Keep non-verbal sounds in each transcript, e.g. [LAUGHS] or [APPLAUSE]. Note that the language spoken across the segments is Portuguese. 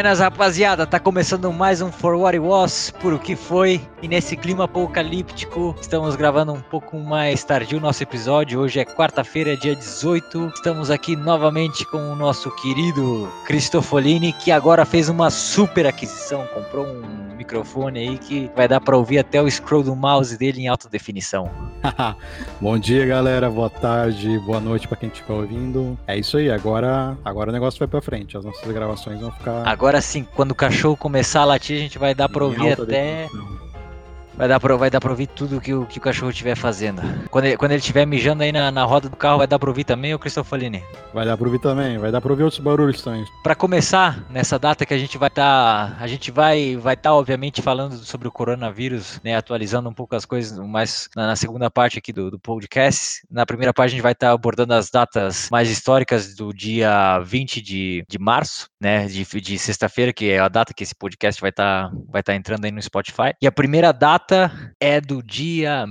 Buenas, rapaziada! Tá começando mais um For What It Was, por o que foi. E nesse clima apocalíptico, estamos gravando um pouco mais tardio o nosso episódio. Hoje é quarta-feira, dia 18. Estamos aqui novamente com o nosso querido Cristofolini, que agora fez uma super aquisição. Comprou um microfone aí que vai dar para ouvir até o scroll do mouse dele em alta definição. [LAUGHS] Bom dia, galera. Boa tarde, boa noite para quem estiver ouvindo. É isso aí. Agora, agora o negócio vai para frente. As nossas gravações vão ficar. Agora sim, quando o cachorro começar a latir, a gente vai dar para ouvir até. Definição. Vai dar pra, vai dar pra ouvir tudo que o, que o cachorro estiver fazendo. Quando ele, quando ele estiver mijando aí na, na roda do carro, vai dar pra ouvir também, ô Cristofolini? Vai dar pra ouvir também, vai dar pra ouvir outros barulhos também. Pra começar, nessa data que a gente vai estar. Tá, a gente vai vai estar, tá, obviamente, falando sobre o coronavírus, né? Atualizando um pouco as coisas, mais na, na segunda parte aqui do, do podcast. Na primeira parte, a gente vai estar tá abordando as datas mais históricas do dia 20 de, de março, né? De, de sexta-feira, que é a data que esse podcast vai estar tá, vai tá entrando aí no Spotify. E a primeira data data é do dia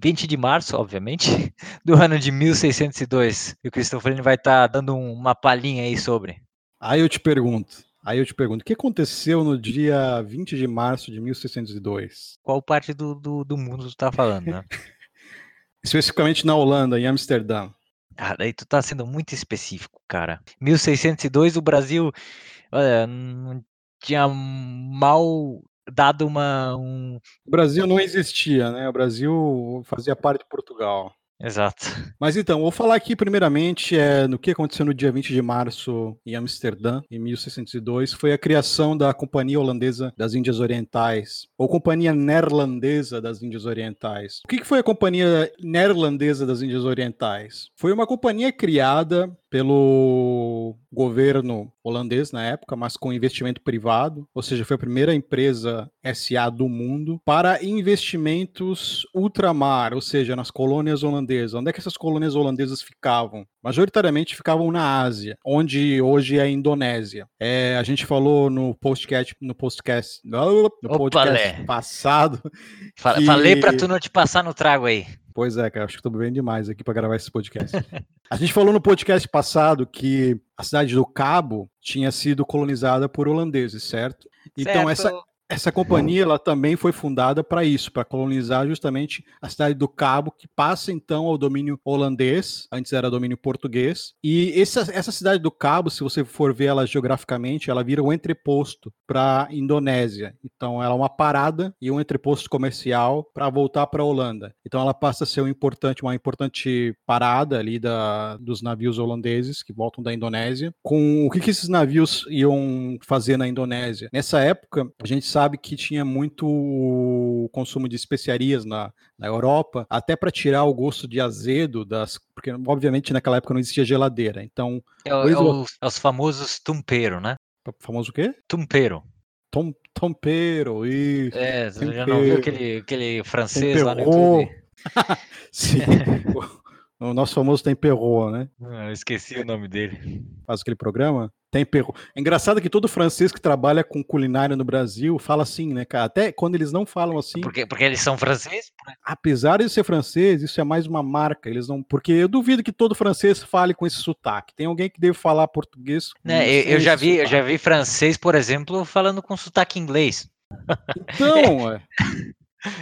20 de março, obviamente, [LAUGHS] do ano de 1602. E o Cristofolini vai estar tá dando uma palhinha aí sobre. Aí eu te pergunto, aí eu te pergunto, o que aconteceu no dia 20 de março de 1602? Qual parte do, do, do mundo tu tá falando, né? [LAUGHS] Especificamente na Holanda, em Amsterdã. Ah, daí tu tá sendo muito específico, cara. 1602, o Brasil, olha, não tinha mal dado uma. Um... O Brasil não existia, né? O Brasil fazia parte de Portugal. Exato. Mas então, vou falar aqui primeiramente é, no que aconteceu no dia 20 de março em Amsterdã, em 1602, foi a criação da Companhia Holandesa das Índias Orientais, ou Companhia Neerlandesa das Índias Orientais. O que foi a Companhia Neerlandesa das Índias Orientais? Foi uma companhia criada pelo governo holandês na época, mas com investimento privado, ou seja, foi a primeira empresa SA do mundo para investimentos ultramar, ou seja, nas colônias holandesas. Onde é que essas colônias holandesas ficavam? Majoritariamente ficavam na Ásia, onde hoje é a Indonésia. É, a gente falou no podcast, no podcast, no podcast passado. Que... Falei para tu não te passar no trago aí. Pois é, cara, acho que estou bebendo demais aqui para gravar esse podcast. a gente falou no podcast passado que a cidade do Cabo tinha sido colonizada por holandeses, certo? certo. Então essa essa companhia ela também foi fundada para isso, para colonizar justamente a cidade do Cabo, que passa então ao domínio holandês, antes era domínio português. E essa, essa cidade do Cabo, se você for ver ela geograficamente, ela vira um entreposto para a Indonésia. Então ela é uma parada e um entreposto comercial para voltar para a Holanda. Então ela passa a ser um importante, uma importante parada ali da, dos navios holandeses que voltam da Indonésia. Com o que, que esses navios iam fazer na Indonésia? Nessa época, a gente sabe sabe que tinha muito consumo de especiarias na, na Europa, até para tirar o gosto de azedo das. Porque, obviamente, naquela época não existia geladeira. Então. É, é, os, é os famosos tumpero, né? Famoso o quê? Tumpero. Tom, tompero, isso. É, você já não viu aquele, aquele francês lá no YouTube? [LAUGHS] Sim. [LAUGHS] o nosso famoso Tempero, né? Ah, eu esqueci o nome dele. Faz aquele programa? Tempero. É engraçado que todo francês que trabalha com culinária no Brasil fala assim, né, cara? Até quando eles não falam assim. Porque, porque eles são franceses? Apesar de ser francês, isso é mais uma marca. Eles não. Porque eu duvido que todo francês fale com esse sotaque. Tem alguém que deve falar português. Né, eu, eu já vi, eu já vi francês, por exemplo, falando com sotaque inglês. Então, [LAUGHS] é.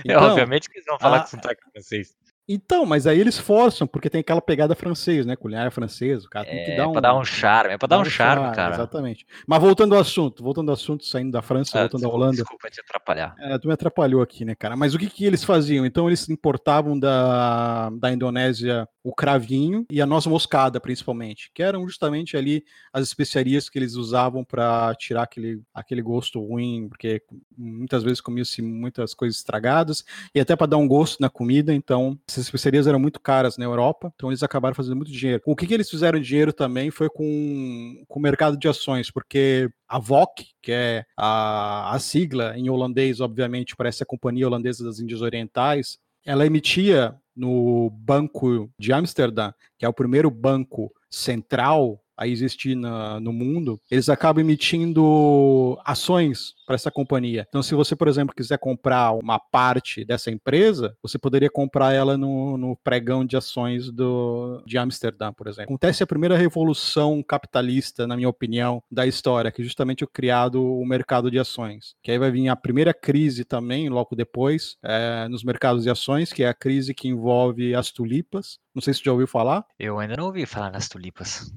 então, é, obviamente que eles vão falar a, com sotaque francês. Então, mas aí eles forçam, porque tem aquela pegada francesa, né? Culinária francesa, o cara é, tem que é, dar um. É pra dar um charme, é pra dar um charme, charme, cara. Exatamente. Mas voltando ao assunto, voltando ao assunto, saindo da França, ah, voltando à Holanda. Desculpa te atrapalhar. É, tu me atrapalhou aqui, né, cara? Mas o que, que eles faziam? Então, eles importavam da, da Indonésia o cravinho e a noz moscada, principalmente, que eram justamente ali as especiarias que eles usavam para tirar aquele, aquele gosto ruim, porque muitas vezes comia-se muitas coisas estragadas e até para dar um gosto na comida. Então, essas especiarias eram muito caras na Europa, então eles acabaram fazendo muito dinheiro. O que, que eles fizeram dinheiro também foi com, com o mercado de ações, porque a VOC, que é a, a sigla em holandês, obviamente, para essa companhia holandesa das Índias Orientais, ela emitia no Banco de Amsterdã, que é o primeiro banco central a existir na, no mundo, eles acabam emitindo ações para essa companhia. Então, se você, por exemplo, quiser comprar uma parte dessa empresa, você poderia comprar ela no, no pregão de ações do, de Amsterdã, por exemplo. Acontece a primeira revolução capitalista, na minha opinião, da história, que é justamente o criado o mercado de ações. Que aí vai vir a primeira crise também, logo depois, é, nos mercados de ações, que é a crise que envolve as tulipas. Não sei se você já ouviu falar. Eu ainda não ouvi falar nas tulipas.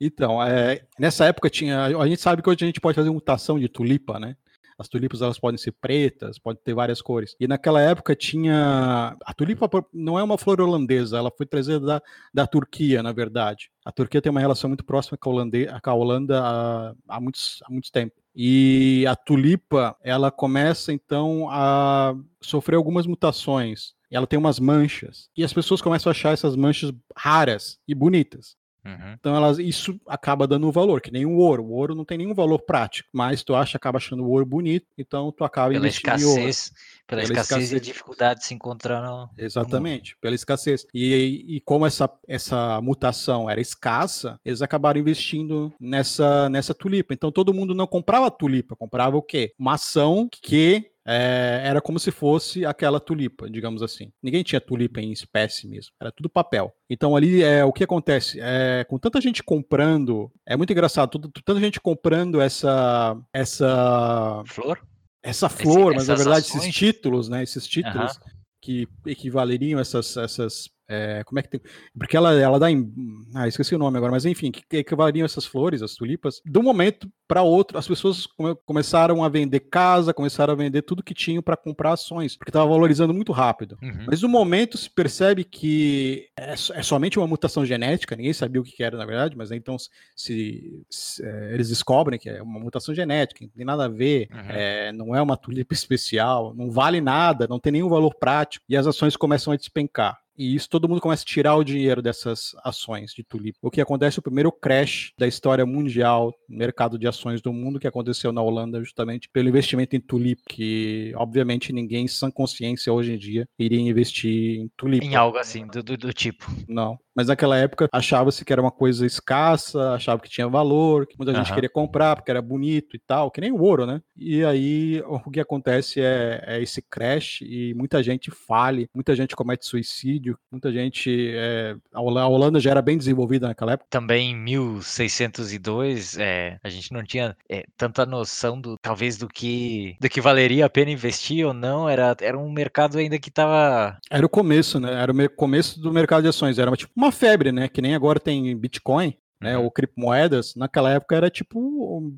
Então, é, nessa época tinha. A gente sabe que hoje a gente pode fazer mutação de tulipa, né? As tulipas elas podem ser pretas, pode ter várias cores. E naquela época tinha. A tulipa não é uma flor holandesa, ela foi trazida da, da Turquia, na verdade. A Turquia tem uma relação muito próxima com a, Holande... com a Holanda há, há, muitos, há muitos tempos. E a tulipa, ela começa então a sofrer algumas mutações. Ela tem umas manchas. E as pessoas começam a achar essas manchas raras e bonitas. Uhum. Então elas, isso acaba dando um valor, que nem o ouro. O ouro não tem nenhum valor prático, mas tu acha, acaba achando o ouro bonito, então tu acaba pela escassez, pela, pela escassez, escassez e a dificuldade de se encontrar no Exatamente, no pela escassez. E, e como essa, essa mutação era escassa, eles acabaram investindo nessa, nessa tulipa. Então todo mundo não comprava tulipa, comprava o quê? Uma ação que é, era como se fosse aquela tulipa, digamos assim. Ninguém tinha tulipa em espécie mesmo, era tudo papel. Então ali é o que acontece, é, com tanta gente comprando, é muito engraçado, tudo, tanta gente comprando essa essa flor, essa flor, Esse, mas na verdade ações. esses títulos, né? Esses títulos uhum. que equivaleriam essas essas é, como é que tem. Porque ela, ela dá em. Ah, esqueci o nome agora, mas enfim, que, que equivaleriam essas flores, as tulipas. De um momento para outro, as pessoas come, começaram a vender casa, começaram a vender tudo que tinham para comprar ações, porque estava valorizando muito rápido. Uhum. Mas no momento se percebe que é, é, somente uma mutação genética, ninguém sabia o que era, na verdade, mas então se, se é, eles descobrem que é uma mutação genética, não tem nada a ver, uhum. é, não é uma tulipa especial, não vale nada, não tem nenhum valor prático, e as ações começam a despencar. E isso todo mundo começa a tirar o dinheiro dessas ações de tulipa. O que acontece é o primeiro crash da história mundial, mercado de ações do mundo, que aconteceu na Holanda justamente pelo investimento em tulipa, que obviamente ninguém sem consciência hoje em dia iria investir em tulipa. Em algo assim, do, do, do tipo. Não. Mas naquela época achava-se que era uma coisa escassa, achava que tinha valor, que muita uhum. gente queria comprar porque era bonito e tal, que nem o ouro, né? E aí o que acontece é, é esse crash e muita gente fale, muita gente comete suicídio, muita gente. É, a Holanda já era bem desenvolvida naquela época. Também em 1602, é, a gente não tinha é, tanta noção do talvez do que do que valeria a pena investir ou não. Era, era um mercado ainda que estava. Era o começo, né? Era o começo do mercado de ações. Era tipo uma febre, né? Que nem agora tem Bitcoin, né? Uhum. Ou criptomoedas. Naquela época era tipo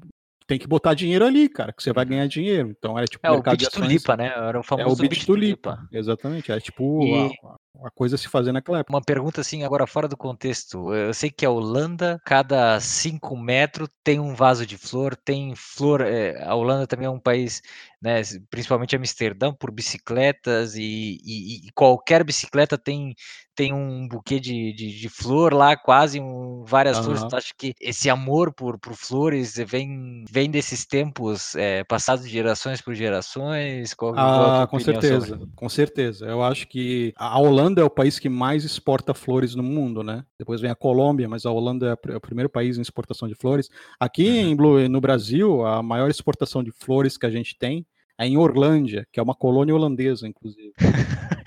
tem que botar dinheiro ali, cara, que você vai uhum. ganhar dinheiro. Então era tipo é, o bit tulipa, né? Era o famoso é o bit, tulipa. Exatamente, é tipo e... a, uma coisa a se fazer naquela época. Uma pergunta assim, agora fora do contexto. Eu sei que a Holanda, cada 5 metros tem um vaso de flor, tem flor. É, a Holanda também é um país, né, principalmente Amsterdã, por bicicletas, e, e, e qualquer bicicleta tem, tem um buquê de, de, de flor lá, quase um, várias uhum. flores. Então, acho que esse amor por, por flores vem, vem desses tempos é, passados de gerações por gerações? Qual, ah, qual com certeza, sobre? com certeza. Eu acho que a Holanda Holanda é o país que mais exporta flores no mundo, né? Depois vem a Colômbia, mas a Holanda é, é o primeiro país em exportação de flores. Aqui uhum. no Brasil, a maior exportação de flores que a gente tem é em Orlândia, que é uma colônia holandesa, inclusive. [LAUGHS]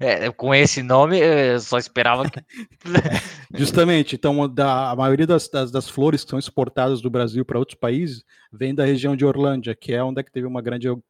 É, com esse nome, eu só esperava que. [LAUGHS] Justamente, então da, a maioria das, das, das, flores que são exportadas do Brasil para outros países vem da região de Orlândia, que é onde é que teve uma grande uh,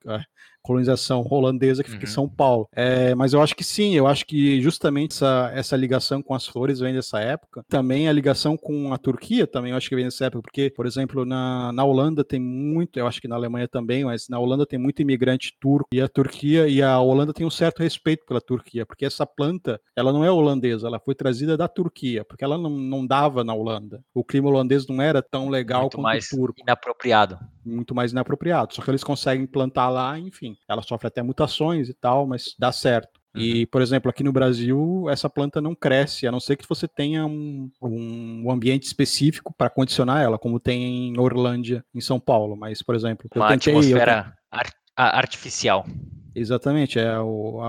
colonização holandesa que fica uhum. em São Paulo. É, mas eu acho que sim, eu acho que justamente essa, essa ligação com as flores vem dessa época. Também a ligação com a Turquia também eu acho que vem dessa época, porque, por exemplo, na, na Holanda tem muito, eu acho que na Alemanha também, mas na Holanda tem muito imigrante turco e a Turquia e a Holanda tem um certo respeito pela Turquia, porque essa planta, ela não é holandesa, ela foi trazida da Turquia, porque ela não, não dava na Holanda. O clima holandês não era tão legal muito quanto mais o turco. inapropriado. Muito mais inapropriado. Só que eles conseguem plantar lá, enfim. Ela sofre até mutações e tal, mas dá certo. Uhum. E, por exemplo, aqui no Brasil, essa planta não cresce, a não ser que você tenha um, um ambiente específico para condicionar ela, como tem em Orlândia, em São Paulo. Mas, por exemplo, uma tentei, atmosfera art artificial. Exatamente, é o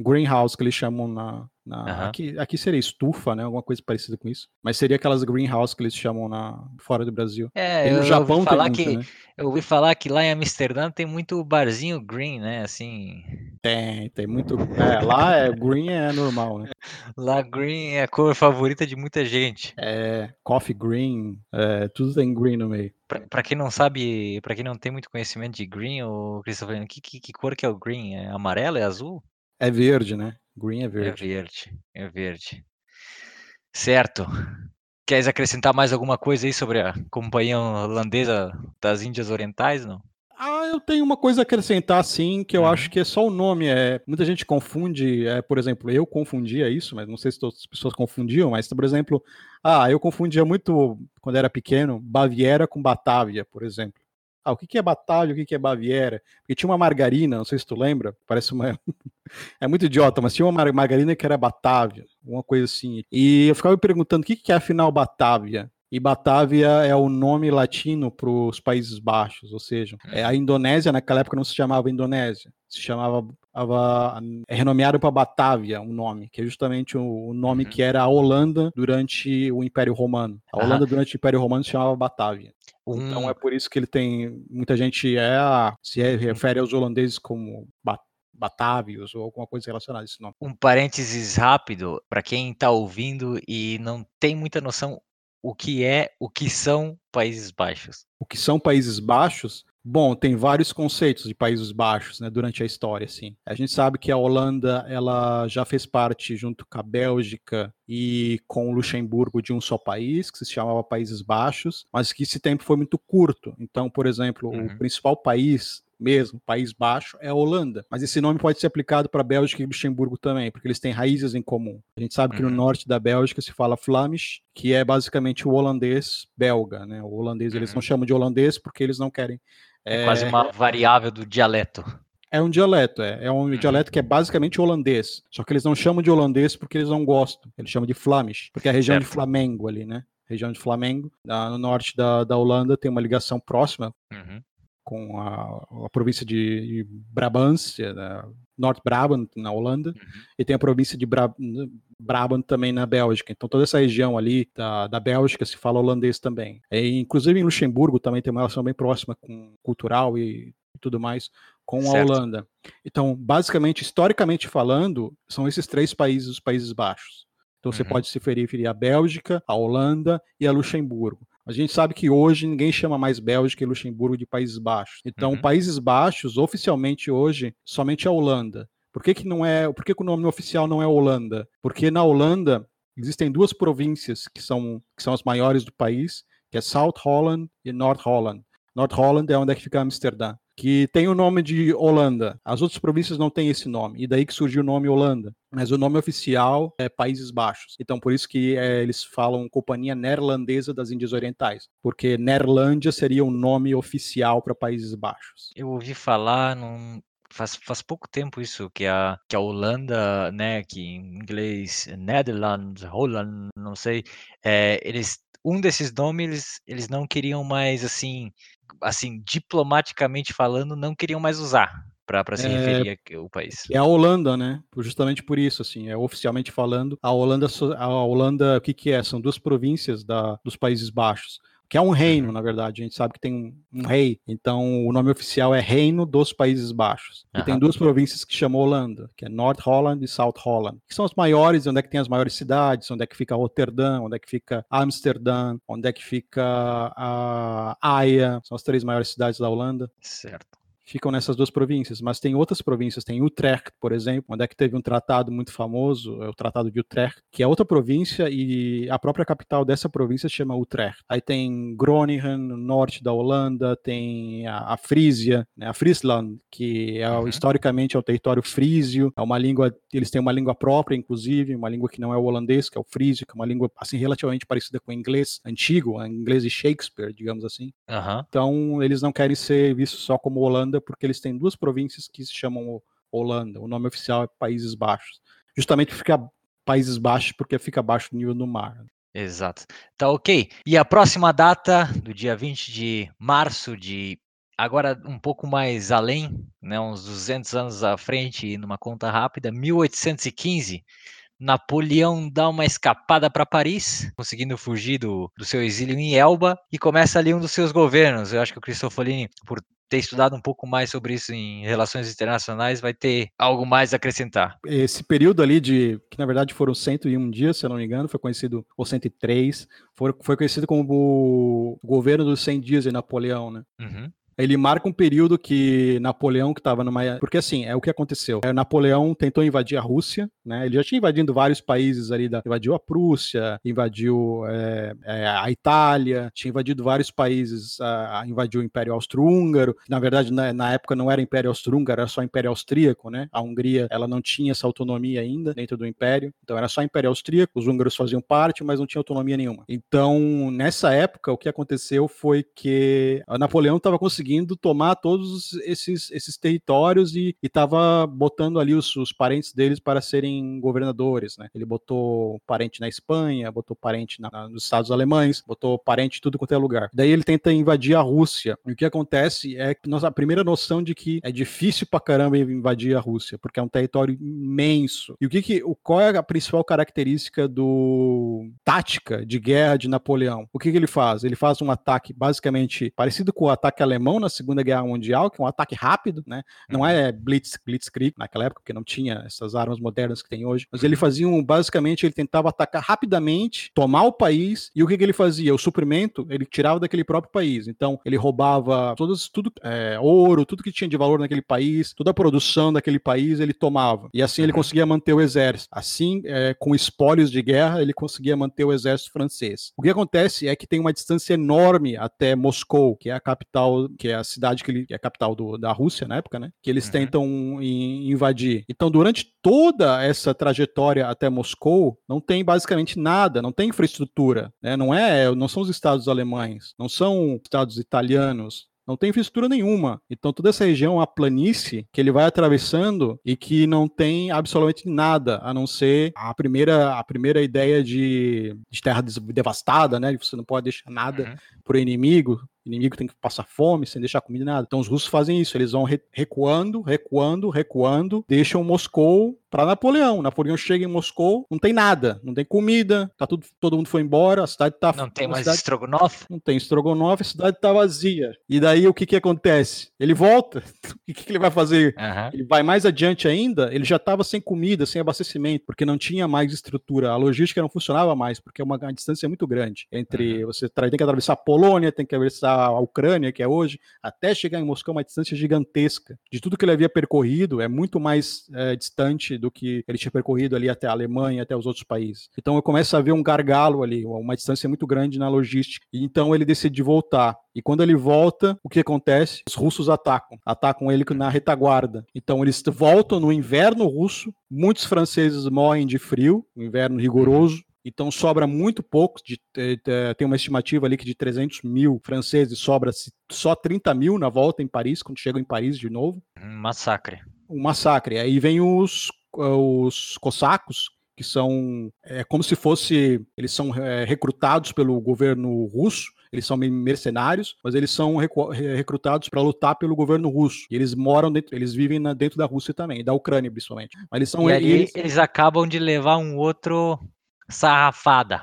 greenhouse que eles chamam na, Na, uhum. aqui, aqui seria estufa, né? Alguma coisa parecida com isso. Mas seria aquelas greenhouse que eles chamam na, fora do Brasil. É, no Japão falar muito, que, né? Eu ouvi falar que lá em Amsterdã tem muito barzinho green, né? Assim. Tem, tem muito. É, lá é green é normal, né? [LAUGHS] Lá green é a cor favorita de muita gente. É, coffee green, é, tudo tem green no meio. Para quem não sabe, para quem não tem muito conhecimento de green, o Christopher, que, que, que cor que é o green? É amarelo? É azul? É verde, né? Green é, é verde. É verde, é verde. Certo. Queres acrescentar mais alguma coisa aí sobre a companhia holandesa das Índias Orientais, não? Ah, eu tenho uma coisa a acrescentar, sim, que eu uhum. acho que é só o nome. É, muita gente confunde, é, por exemplo, eu confundia isso, mas não sei se todas as pessoas confundiam, mas, por exemplo, ah, eu confundia muito, quando era pequeno, Baviera com Batávia, por exemplo. Ah, o que é Batávia, o que é Baviera? Porque tinha uma margarina, não sei se tu lembra, parece uma. [LAUGHS] é muito idiota, mas tinha uma margarina que era Batávia, uma coisa assim. E eu ficava me perguntando o que é afinal Batávia? E Batávia é o nome latino para os Países Baixos, ou seja, é a Indonésia naquela época não se chamava Indonésia, se chamava é renomeado para Batávia, um nome, que é justamente o, nome uhum. que era a Holanda durante o Império Romano. A Holanda uhum. durante o Império Romano se chamava Batávia. Então é por isso que ele tem muita gente é se é, refere aos holandeses como Bat Batávios ou alguma coisa relacionada a esse nome. Um parênteses rápido para quem está ouvindo e não tem muita noção o que é, o que são Países Baixos. O que são Países Baixos? Bom, tem vários conceitos de Países Baixos, né, durante a história, assim. A gente sabe que a Holanda, ela já fez parte, junto com a Bélgica e com o Luxemburgo, de um só país, que se chamava Países Baixos, mas que esse tempo foi muito curto. Então, por exemplo, uhum. o principal país mesmo, País Baixo, é a Holanda. Mas esse nome pode ser aplicado para Bélgica e Luxemburgo também, porque eles têm raízes em comum. A gente sabe que no uhum. norte da Bélgica se fala Flemish, que é basicamente o holandês belga, né? O holandês eles não uhum. chamam de holandês porque eles não querem. É, é quase uma variável do dialeto. É um dialeto, é, é um uhum. dialeto que é basicamente holandês. Só que eles não chamam de holandês porque eles não gostam. Eles chamam de Flemish, porque é a região certo. de Flamengo ali, né? região de Flamengo, no norte da, da Holanda, tem uma ligação próxima uhum com a, a província de Brabância, North Brabant, na Holanda, uhum. e tem a província de Bra Brabant também na Bélgica. Então, toda essa região ali da, da Bélgica se fala holandês também. E, inclusive, em Luxemburgo também tem uma relação bem próxima com cultural e tudo mais com certo. a Holanda. Então, basicamente, historicamente falando, são esses três países os Países Baixos. Então, você uhum. pode se referir à Bélgica, à Holanda e a Luxemburgo. A gente sabe que hoje ninguém chama mais Bélgica e Luxemburgo de Países Baixos. Então, uhum. Países Baixos, oficialmente hoje, somente a Holanda. Por que, que não é? Por que, que o nome oficial não é Holanda? Porque na Holanda existem duas províncias que são, que são as maiores do país, que é South Holland e North Holland. North Holland é onde é que fica Amsterdã que tem o nome de Holanda. As outras províncias não têm esse nome, e daí que surgiu o nome Holanda. Mas o nome oficial é Países Baixos. Então, por isso que é, eles falam Companhia Neerlandesa das Índias Orientais, porque Neerlândia seria o nome oficial para Países Baixos. Eu ouvi falar num, faz, faz pouco tempo isso, que a, que a Holanda, né, que em inglês Netherlands, Holland, não sei, é, eles um desses nomes eles, eles não queriam mais assim assim, diplomaticamente falando, não queriam mais usar para se é, referir ao país. É a Holanda, né? Justamente por isso, assim, é oficialmente falando, a Holanda, a Holanda, o que que é? São duas províncias da, dos Países Baixos que é um reino, uhum. na verdade. A gente sabe que tem um, um, rei. Então, o nome oficial é Reino dos Países Baixos. E uhum. tem duas províncias que chamam Holanda, que é North Holland e South Holland, que são as maiores, onde é que tem as maiores cidades, onde é que fica Roterdã, onde é que fica Amsterdã, onde é que fica a Haia, são as três maiores cidades da Holanda. Certo ficam nessas duas províncias, mas tem outras províncias, tem Utrecht, por exemplo, onde é que teve um tratado muito famoso, é o Tratado de Utrecht, que é outra província e a própria capital dessa província chama Utrecht. Aí tem Groningen, no norte da Holanda, tem a, a Frísia, né, a Friesland, que é, uhum. historicamente é o território frísio, é uma língua, eles têm uma língua própria, inclusive, uma língua que não é o holandês, que é o frísio, que é uma língua assim relativamente parecida com o inglês antigo, o inglês de Shakespeare, digamos assim. Uhum. Então, eles não querem ser vistos só como Holanda porque eles têm duas províncias que se chamam Holanda. O nome oficial é Países Baixos. Justamente fica Países Baixos porque fica abaixo do nível do mar. Exato. Tá ok. E a próxima data, do dia 20 de março de agora um pouco mais além, né, uns 200 anos à frente, numa conta rápida, 1815, Napoleão dá uma escapada para Paris, conseguindo fugir do, do seu exílio em Elba, e começa ali um dos seus governos. Eu acho que o Cristofolini, por ter estudado um pouco mais sobre isso em relações internacionais, vai ter algo mais a acrescentar. Esse período ali de, que na verdade foram 101 dias, se eu não me engano, foi conhecido, ou 103, foi, foi conhecido como o governo dos 100 dias de Napoleão, né? Uhum ele marca um período que Napoleão, que estava numa. Porque assim, é o que aconteceu. É, Napoleão tentou invadir a Rússia, né? Ele já tinha invadido vários países ali, da... invadiu a Prússia, invadiu é, é, a Itália, tinha invadido vários países, a... invadiu o Império Austro-Húngaro. Na verdade, na... na, época não era Império Austro-Húngaro, era só Império Austríaco, né? A Hungria, ela não tinha essa autonomia ainda dentro do Império, então era só Império Austríaco, os húngaros faziam parte, mas não tinha autonomia nenhuma. Então, nessa época, o que aconteceu foi que Napoleão estava conseguindo conseguindo tomar todos esses, esses territórios e estava botando ali os, os, parentes deles para serem governadores, né? Ele botou parente na Espanha, botou parente na, nos Estados Alemães, botou parente em tudo quanto é lugar. Daí ele tenta invadir a Rússia. E o que acontece é que nossa primeira noção de que é difícil pra caramba invadir a Rússia, porque é um território imenso. E o que que, o, qual é a principal característica do tática de guerra de Napoleão? O que que ele faz? Ele faz um ataque basicamente parecido com o ataque alemão na Segunda Guerra Mundial, que é um ataque rápido, né? Não uhum. é blitz, blitzkrieg naquela época, porque não tinha essas armas modernas que tem hoje. Mas ele uhum. fazia um, basicamente, ele tentava atacar rapidamente, tomar o país, e o que, que ele fazia? O suprimento, ele tirava daquele próprio país. Então, ele roubava todos, tudo, é, ouro, tudo que tinha de valor naquele país, toda a produção daquele país, ele tomava. E assim ele uhum. conseguia manter o exército. Assim, é, com espólios de guerra, ele conseguia manter o exército francês. O que acontece é que tem uma distância enorme até Moscou, que é a capital, que é a cidade que, ele, que é a capital do, da Rússia na época, né? Que eles uhum. tentam in, invadir. Então, durante toda essa trajetória até Moscou, não tem basicamente nada, não tem infraestrutura, né? Não é, não são os estados alemães, não são estados italianos, não tem infraestrutura nenhuma. Então toda essa região é uma planície que ele vai atravessando e que não tem absolutamente nada, a não ser a primeira, a primeira ideia de, de terra devastada, né? Você não pode deixar nada uhum. para o inimigo inimigo tem que passar fome sem deixar comida nada. Então os russos fazem isso, eles vão recuando, recuando, recuando, deixam Moscou para Napoleão. Napoleão chega em Moscou, não tem nada, não tem comida, tá tudo, todo mundo foi embora, a cidade tá Não tem mais cidade, estrogonofe? Não tem estrogonofe, a cidade tá vazia. E daí o que que acontece? Ele volta. [LAUGHS] o que que ele vai fazer? Uhum. Ele vai mais adiante ainda, ele já estava sem comida, sem abastecimento, porque não tinha mais estrutura, a logística não funcionava mais, porque é uma, uma distância muito grande entre uhum. você tem que atravessar a Polônia, tem que atravessar a Ucrânia, que é hoje, até chegar em Moscou, uma distância gigantesca. De tudo que ele havia percorrido, é muito mais é, distante do que ele tinha percorrido ali até a Alemanha, até os outros países. Então eu começo a ver um gargalo ali, uma distância muito grande na logística. E então ele decide voltar. E quando ele volta, o que acontece? Os russos atacam. Atacam ele na retaguarda. Então eles voltam no inverno russo. Muitos franceses morrem de frio, um inverno rigoroso. Então sobra muito pouco, de, tem uma estimativa ali que de 300 mil franceses sobra só 30 mil na volta em Paris, quando chegam em Paris de novo. Um massacre. Um massacre. Aí vem os, os cossacos, que são é, como se fosse, eles são é, recrutados pelo governo russo, eles são mercenários, mas eles são recrutados para lutar pelo governo russo. E eles moram dentro, eles vivem na, dentro da Rússia também, da Ucrânia principalmente. Mas eles são e eles, eles acabam de levar um outro sarrafada.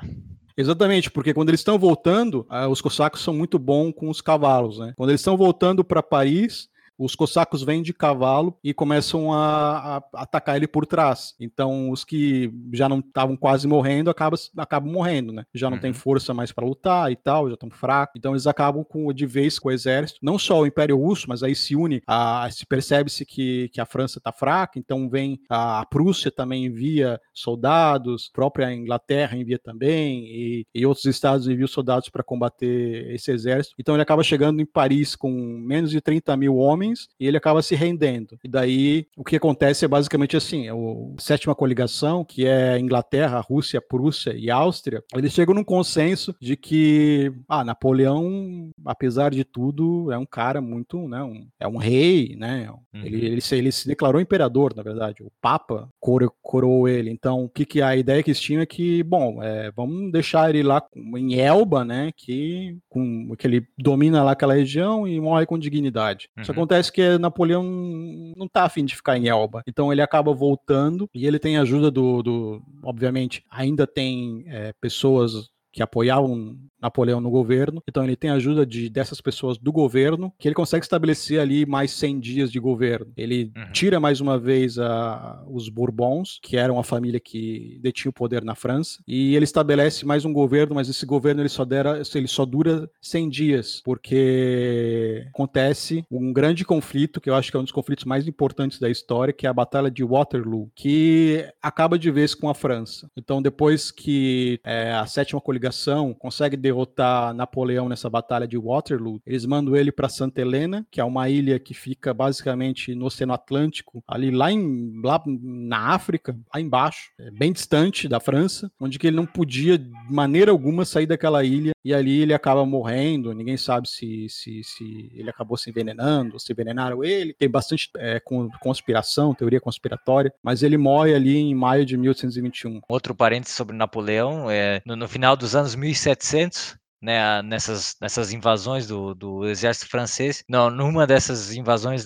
Exatamente, porque quando eles estão voltando, ah, os cossacos são muito bons com os cavalos, né? Quando eles estão voltando para Paris, os cossacos vêm de cavalo e começam a, a, atacar ele por trás. Então, os que já não estavam quase morrendo acabam, acabam morrendo, né? Já não uhum. tem força mais para lutar e tal, já estão fracos. Então, eles acabam com, de vez com o exército. Não só o Império Russo, mas aí se une, a, se percebe-se que, que a França está fraca, então vem a, a, Prússia também envia soldados, a própria Inglaterra envia também, e, e outros estados enviam soldados para combater esse exército. Então, ele acaba chegando em Paris com menos de 30 mil homens homens e ele acaba se rendendo. E daí o que acontece é basicamente assim: é a sétima coligação, que é Inglaterra, Rússia, Prússia e Áustria, eles chegam num consenso de que ah, Napoleão, apesar de tudo, é um cara muito, né, um, é um rei, né? Uhum. Ele, ele, se, ele se declarou imperador, na verdade. O Papa coro, coroou ele. Então, o que, que a ideia que eles tinham é que, bom, é, vamos deixar ele lá em Elba, né? Que, com, que ele domina lá aquela região e morre com dignidade. Uhum. Isso acontece acontece que Napoleão não tá afim de ficar em Elba. Então ele acaba voltando e ele tem ajuda do. do obviamente, ainda tem é, pessoas que apoiavam Napoleão no governo. Então ele tem a ajuda de, dessas pessoas do governo, que ele consegue estabelecer ali mais 100 dias de governo. Ele uhum. tira mais uma vez a, os Bourbons, que eram a família que detinha o poder na França, e ele estabelece mais um governo, mas esse governo ele só, dera, ele só dura 100 dias, porque acontece um grande conflito, que eu acho que é um dos conflitos mais importantes da história, que é a Batalha de Waterloo, que acaba de vez com a França. Então depois que é, a sétima coligação consegue derrotar derrotar Napoleão nessa batalha de Waterloo, eles mandam ele para Santa Helena, que é uma ilha que fica basicamente no Oceano Atlântico, ali lá, em, lá na África, lá embaixo, é bem distante da França, onde que ele não podia de maneira alguma sair daquela ilha e ali ele acaba morrendo. Ninguém sabe se, se, se ele acabou se envenenando, se envenenaram ele. Tem bastante é, conspiração, teoria conspiratória, mas ele morre ali em maio de 1821. Outro parênteses sobre Napoleão, é, no, no final dos anos 1700, né, nessas, nessas invasões do, do exército francês, não, numa dessas invasões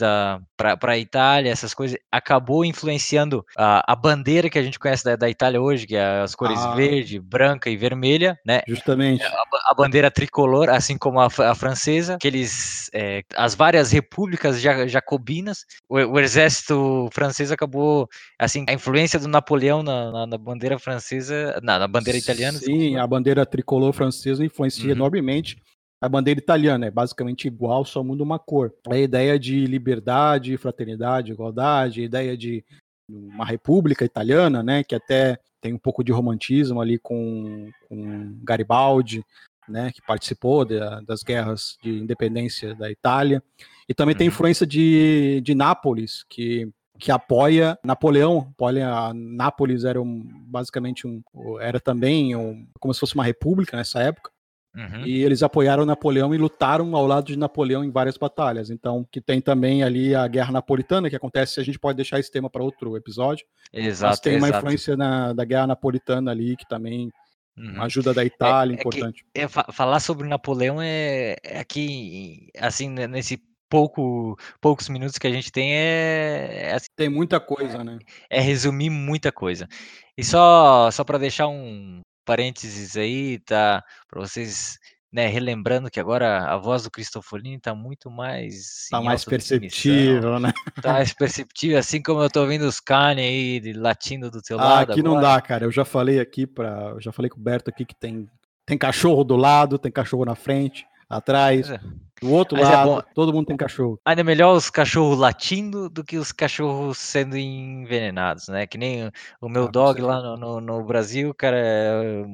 para a Itália, essas coisas, acabou influenciando a, a bandeira que a gente conhece da, da Itália hoje, que é as cores ah, verde, branca e vermelha, né? Justamente. A, a bandeira tricolor, assim como a, a francesa, que eles, é, as várias repúblicas jacobinas, o, o, exército francês acabou, assim, a influência do Napoleão na, na, na bandeira francesa, na, na bandeira italiana. Sim, desculpa. a bandeira tricolor francesa uhum. enormemente a bandeira italiana, é basicamente igual, só muda uma cor. A ideia de liberdade, fraternidade, igualdade, a ideia de uma república italiana, né, que até tem um pouco de romantismo ali com, com Garibaldi, né, que participou de, das guerras de independência da Itália, e também uhum. tem influência de, de Nápoles, que que apoia Napoleão. Apoia, Nápoles era um, basicamente um, era também um, como se fosse uma república nessa época. Uhum. E eles apoiaram Napoleão e lutaram ao lado de Napoleão em várias batalhas. Então, que tem também ali a Guerra Napolitana, que acontece, a gente pode deixar esse tema para outro episódio. Exato. Mas tem exato. uma influência na, da Guerra Napolitana ali, que também uhum. ajuda da Itália, é, é importante. É falar sobre Napoleão é, é aqui, assim, nesse pouco, poucos minutos que a gente tem é, é assim, tem muita coisa, né? É resumir muita coisa. E só só para deixar um, parênteses aí, tá? Para vocês, né, relembrando que agora a voz do Cristofolini tá muito mais. Tá mais perceptível, né? Tá mais perceptível, assim como eu tô ouvindo os Kanye aí latindo do teu ah, lado. Aqui agora. não dá, cara. Eu já falei aqui para, eu já falei com o Berto aqui que tem tem cachorro do lado, tem cachorro na frente atrás, é. Do outro Mas é lado, é todo mundo tem cachorro. Ainda é melhor os cachorros latindo do que os cachorros sendo envenenados, né? Que nem o meu ah, dog lá no, no, no, Brasil, cara,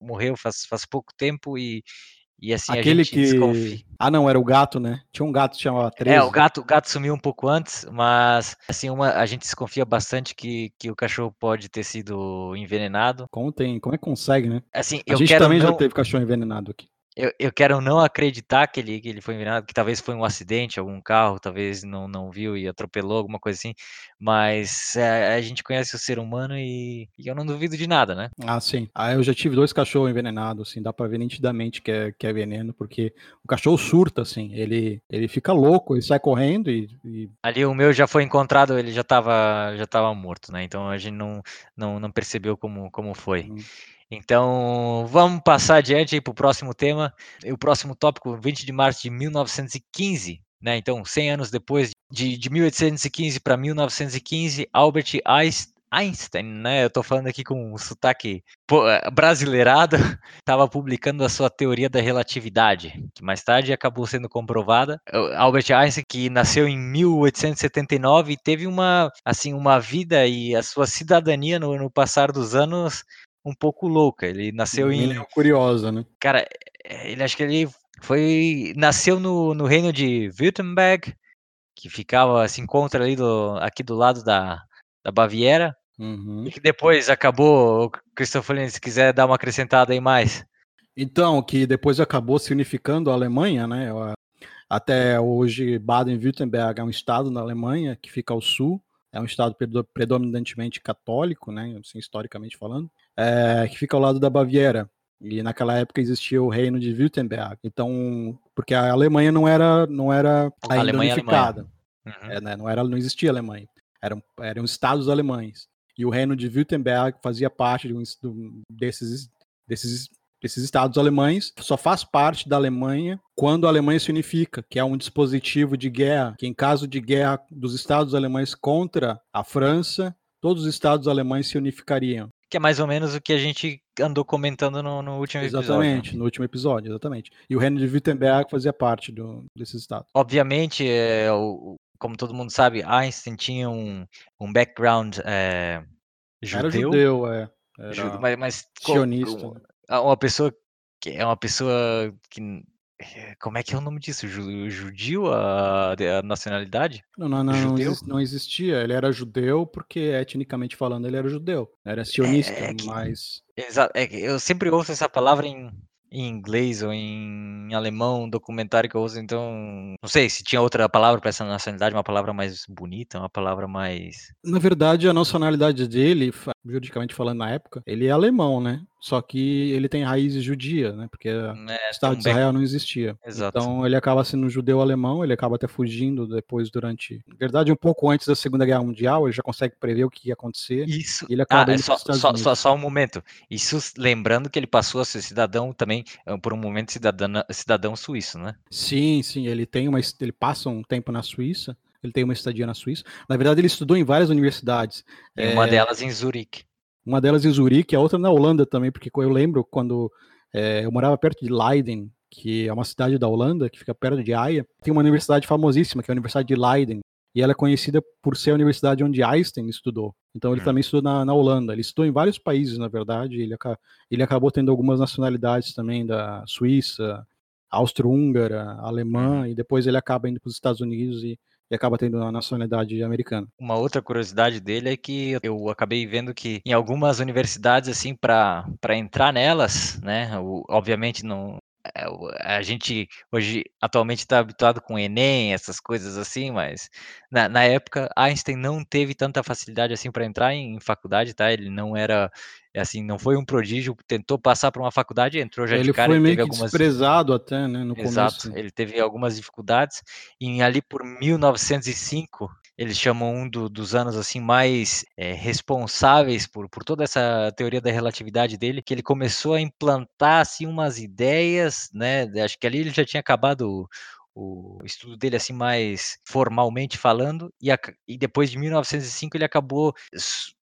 morreu faz, faz pouco tempo e, e assim Aquele a gente que... desconfia. Ah, não, era o gato, né? Tinha um gato que chamava 13. É, o gato, o gato sumiu um pouco antes, mas assim, uma, a gente desconfia bastante que, que o cachorro pode ter sido envenenado. Como tem, como é que consegue, né? Assim, a gente também não... já teve cachorro envenenado aqui eu, eu quero não acreditar que ele, que ele foi envenenado, que talvez foi um acidente, algum carro, talvez não, não viu e atropelou, alguma coisa assim, mas é, a gente conhece o ser humano e, e, eu não duvido de nada, né? Ah, sim. Ah, eu já tive dois cachorros envenenados, assim, dá pra ver nitidamente que é, que é veneno, porque o cachorro surta, assim, ele, ele fica louco, ele sai correndo e, e... Ali o meu já foi encontrado, ele já tava, já tava morto, né? Então a gente não, não, não percebeu como, como foi. Hum. Então, vamos passar adiante para o próximo tema. O próximo tópico, 20 de março de 1915, né? Então, 100 anos depois, de, de 1815 para 1915, Albert Einstein, né? Eu estou falando aqui com um sotaque eh, brasileirado, [LAUGHS] estava publicando a sua teoria da relatividade, que mais tarde acabou sendo comprovada. Albert Einstein, que nasceu em 1879 e teve uma, assim, uma vida e a sua cidadania no, no passar dos anos um pouco louca. Ele nasceu em. Ele é curiosa, né? Cara, ele acho que ele foi. Nasceu no, no reino de Württemberg, que ficava, se encontra ali do, aqui do lado da, da Baviera. Uhum. E que depois acabou. Christopher, se quiser dar uma acrescentada aí mais. Então, que depois acabou se unificando a Alemanha, né? Até hoje, Baden-Württemberg é um estado na Alemanha que fica ao sul. É um estado predominantemente católico, né? Assim, historicamente falando é, que fica ao lado da Baviera. E naquela época existia o reino de Württemberg. Então, porque a Alemanha não era, não era ainda Alemanha, unificada. Alemanha. Uhum. É, né, não, era, não existia Alemanha. Eram, eram estados alemães. E o reino de Württemberg fazia parte de um, desses, desses, desses estados alemães. Só faz parte da Alemanha quando a Alemanha se unifica, que é um dispositivo de guerra, que em caso de guerra dos estados alemães contra a França, todos os estados alemães se unificariam. Que é mais ou menos o que a gente andou comentando no, no último exatamente, episódio. Exatamente, no último episódio, exatamente. E o reino de Württemberg fazia parte do, desses estados. Obviamente, é, o, como todo mundo sabe, Einstein tinha um, um background é, judeu. Era judeu, é. Era mas, mas sionista. Né? Uma pessoa que é uma pessoa que eh, como é que é o nome disso? Judio, a, a nacionalidade? Não, não, não, não, existia. Ele era judeu porque, etnicamente falando, ele era judeu. Era é, sionista, é, é que, mas. Exato. É eu sempre ouço essa palavra em, em inglês ou em alemão, um documentário que eu uso, então não sei se tinha outra palavra para essa nacionalidade, uma palavra mais bonita, uma palavra mais. Na verdade, a nacionalidade dele, juridicamente falando na época, ele é alemão, né? Só que ele tem raízes judia, né? Porque é, o Estado de Israel não existia. Exato. Então ele acaba sendo judeu alemão, ele acaba até fugindo depois durante. Na verdade, um pouco antes da Segunda Guerra Mundial, ele já consegue prever o que ia acontecer. Isso. ele acaba ah, é só, só, só, só, um momento. Isso lembrando que ele passou a ser cidadão também, eh, por um momento, cidadão, cidadão suíço, né? Sim, sim. Ele tem uma. Ele passa um tempo na Suíça. Ele tem uma estadia na Suíça. Na verdade, ele estudou em várias universidades. E uma é... delas em Zurique. Uma delas em Zurique, a outra na Holanda também, porque eu lembro quando é, eu morava perto de Leiden, que é uma cidade da Holanda, que fica perto de Haia. Tem uma universidade famosíssima, que é a Universidade de Leiden, e ela é conhecida por ser a universidade onde Einstein estudou. Então ele hum. também estudou na, na, Holanda. Ele estudou em vários países, na verdade. Ele, ele acabou tendo algumas nacionalidades também da Suíça, Áustro-Húngara, alemã, e depois ele acaba indo para os Estados Unidos e e acaba tendo a nacionalidade americana. Uma outra curiosidade dele é que eu acabei vendo que em algumas universidades, assim, para entrar nelas, né, obviamente não, a gente hoje atualmente está habituado com Enem, essas coisas assim, mas na, na época Einstein não teve tanta facilidade assim para entrar em, em, faculdade, tá? Ele não era assim, não foi um prodígio, tentou passar para uma faculdade, entrou já ele de cara. Foi meio que algumas... desprezado até, né, no Exato, começo. ele teve algumas dificuldades e ali por 1905 eles chamam um do, dos anos assim mais é, responsáveis por, por toda essa teoria da relatividade dele, que ele começou a implantar assim umas ideias, né? Acho que ali ele já tinha acabado o estudo dele assim mais formalmente falando e, a, e depois de 1905 ele acabou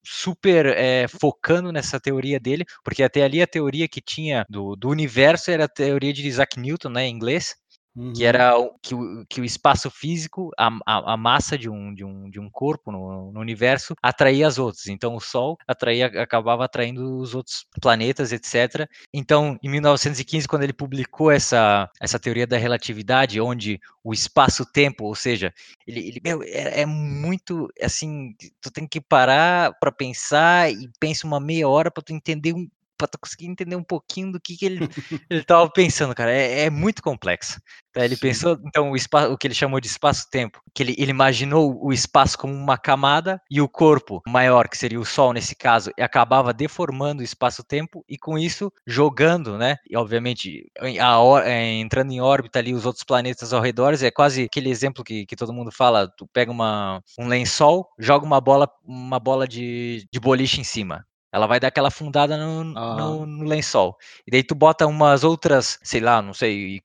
super é, focando nessa teoria dele porque até ali a teoria que tinha do, do universo era a teoria de Isaac Newton né, em inglês Uhum. Que era que, o, que o espaço físico, a, a, a, massa de um, de um, de um corpo no, no, universo, atraía as outras. Então, o Sol atraía, acabava atraindo os outros planetas, etc. Então, em 1915, quando ele publicou essa, essa teoria da relatividade, onde o espaço-tempo, ou seja, ele, ele meu, é, é, muito assim, tu tem que parar para pensar e pensa uma meia hora para tu entender um, para conseguir entender um pouquinho do que, que ele ele estava pensando, cara. É, é muito complexo. Tá? Ele Sim. pensou, então, o, espaço, o que ele chamou de espaço-tempo, que ele, ele imaginou o espaço como uma camada e o corpo maior, que seria o Sol nesse caso, e acabava deformando o espaço-tempo e com isso jogando, né? E obviamente a, é, entrando em órbita ali os outros planetas ao redor, é quase aquele exemplo que, que todo mundo fala, tu pega uma, um lençol, joga uma bola, uma bola de, de boliche em cima. Ela vai dar aquela fundada no, no, no, lençol. E daí tu bota umas outras, sei lá, não sei,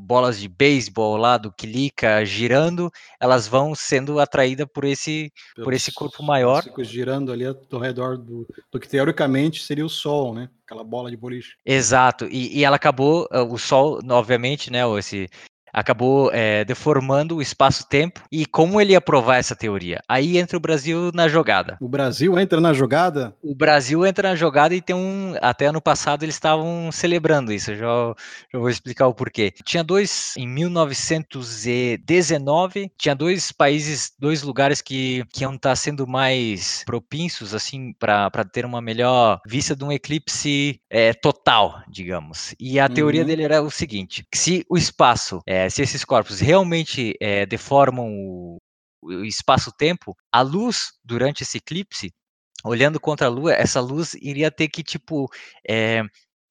bolas de beisebol lá do Kilica girando, elas vão sendo atraídas por esse, por esse corpo maior. Girando ali ao redor do, do que teoricamente seria o Sol, né? Aquela bola de boliche. Exato. E, e ela acabou, eh, o Sol, obviamente, né? Esse, acabou é, deformando o espaço-tempo. E como ele ia provar essa teoria? Aí entra o Brasil na jogada. O Brasil entra na jogada? O Brasil entra na jogada e tem um. Até ano passado eles estavam celebrando isso. Eu já, já vou explicar o porquê. Tinha dois. Em 1919, tinha dois países, dois lugares que, que iam estar sendo mais propícios, assim, para ter uma melhor vista de um eclipse é, total, digamos. E a teoria uhum. dele era o seguinte: se o espaço é, se esses corpos realmente é, deformam o, o espaço-tempo, a luz durante esse eclipse, olhando contra a Lua, essa luz iria ter que tipo é,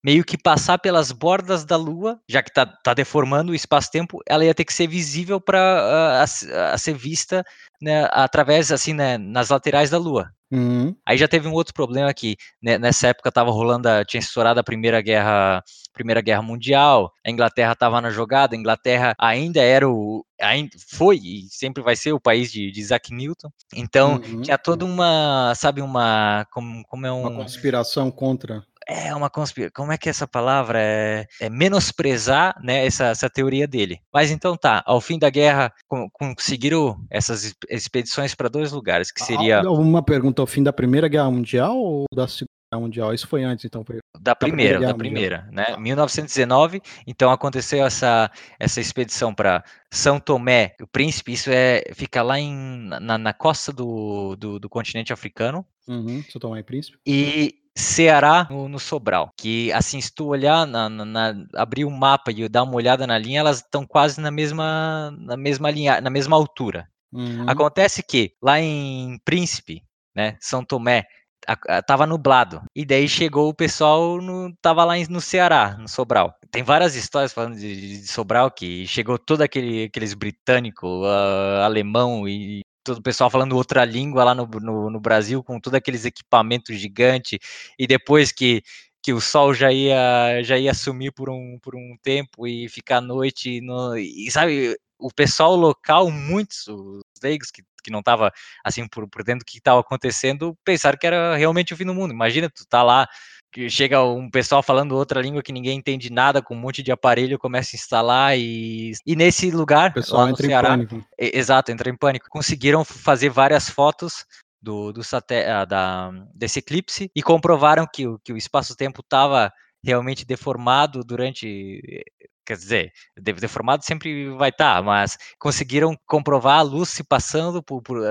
meio que passar pelas bordas da Lua, já que está tá deformando o espaço-tempo, ela ia ter que ser visível para uh, ser vista né, através, assim, né, nas laterais da Lua. Uhum. Aí já teve um outro problema que né, nessa época estava rolando, a, tinha estourado a Primeira Guerra, Primeira Guerra Mundial, a Inglaterra estava na jogada, a Inglaterra ainda era o, ainda foi e sempre vai ser o país de, de Isaac Newton. Então uhum. tinha toda uma, sabe, uma como, como é um, uma conspiração contra é uma conspiração, como é que é essa palavra? É, é menosprezar né, essa, essa teoria dele. Mas então tá, ao fim da guerra conseguiram essas expedições para dois lugares, que seria... Uma pergunta, ao fim da Primeira Guerra Mundial ou da Segunda Guerra Mundial? Isso foi antes, então? Da primeira, da primeira, da primeira né? 1919, tá. então aconteceu essa, essa expedição para São Tomé, o Príncipe, isso é, fica lá em, na, na costa do, do, do continente africano. Uhum, São Tomé e Príncipe. E Ceará no, no, Sobral, que assim, se tu olhar, na, na, na, abrir o um mapa e dar uma olhada na linha, elas estão quase na mesma, na mesma linha, na mesma altura. Uhum. Acontece que lá em Príncipe, né, São Tomé, a, a, tava nublado. E daí chegou o pessoal, no, tava lá no Ceará, no Sobral. Tem várias histórias falando de, de Sobral que chegou todo aquele, aqueles britânico, uh, alemão e todo o pessoal falando outra língua lá no, no, no Brasil, com todos aqueles equipamentos gigantes, e depois que, que o sol já ia, já ia sumir por um, por um tempo e ficar à noite, no, e sabe, o pessoal local, muitos, os leigos que, que não tava assim por, por dentro do que estava acontecendo, pensaram que era realmente o fim do mundo. Imagina, tu tá lá que chega um pessoal falando outra língua que ninguém entende nada, com um monte de aparelho, começa a instalar e, e nesse lugar, o pessoal lá no Ceará, exato, entra em pânico. Conseguiram fazer várias fotos do, do ah, da, desse eclipse e comprovaram que, que o espaço-tempo estava realmente deformado durante quer dizer, deformado sempre vai estar, tá, mas conseguiram comprovar a luz se passando por, por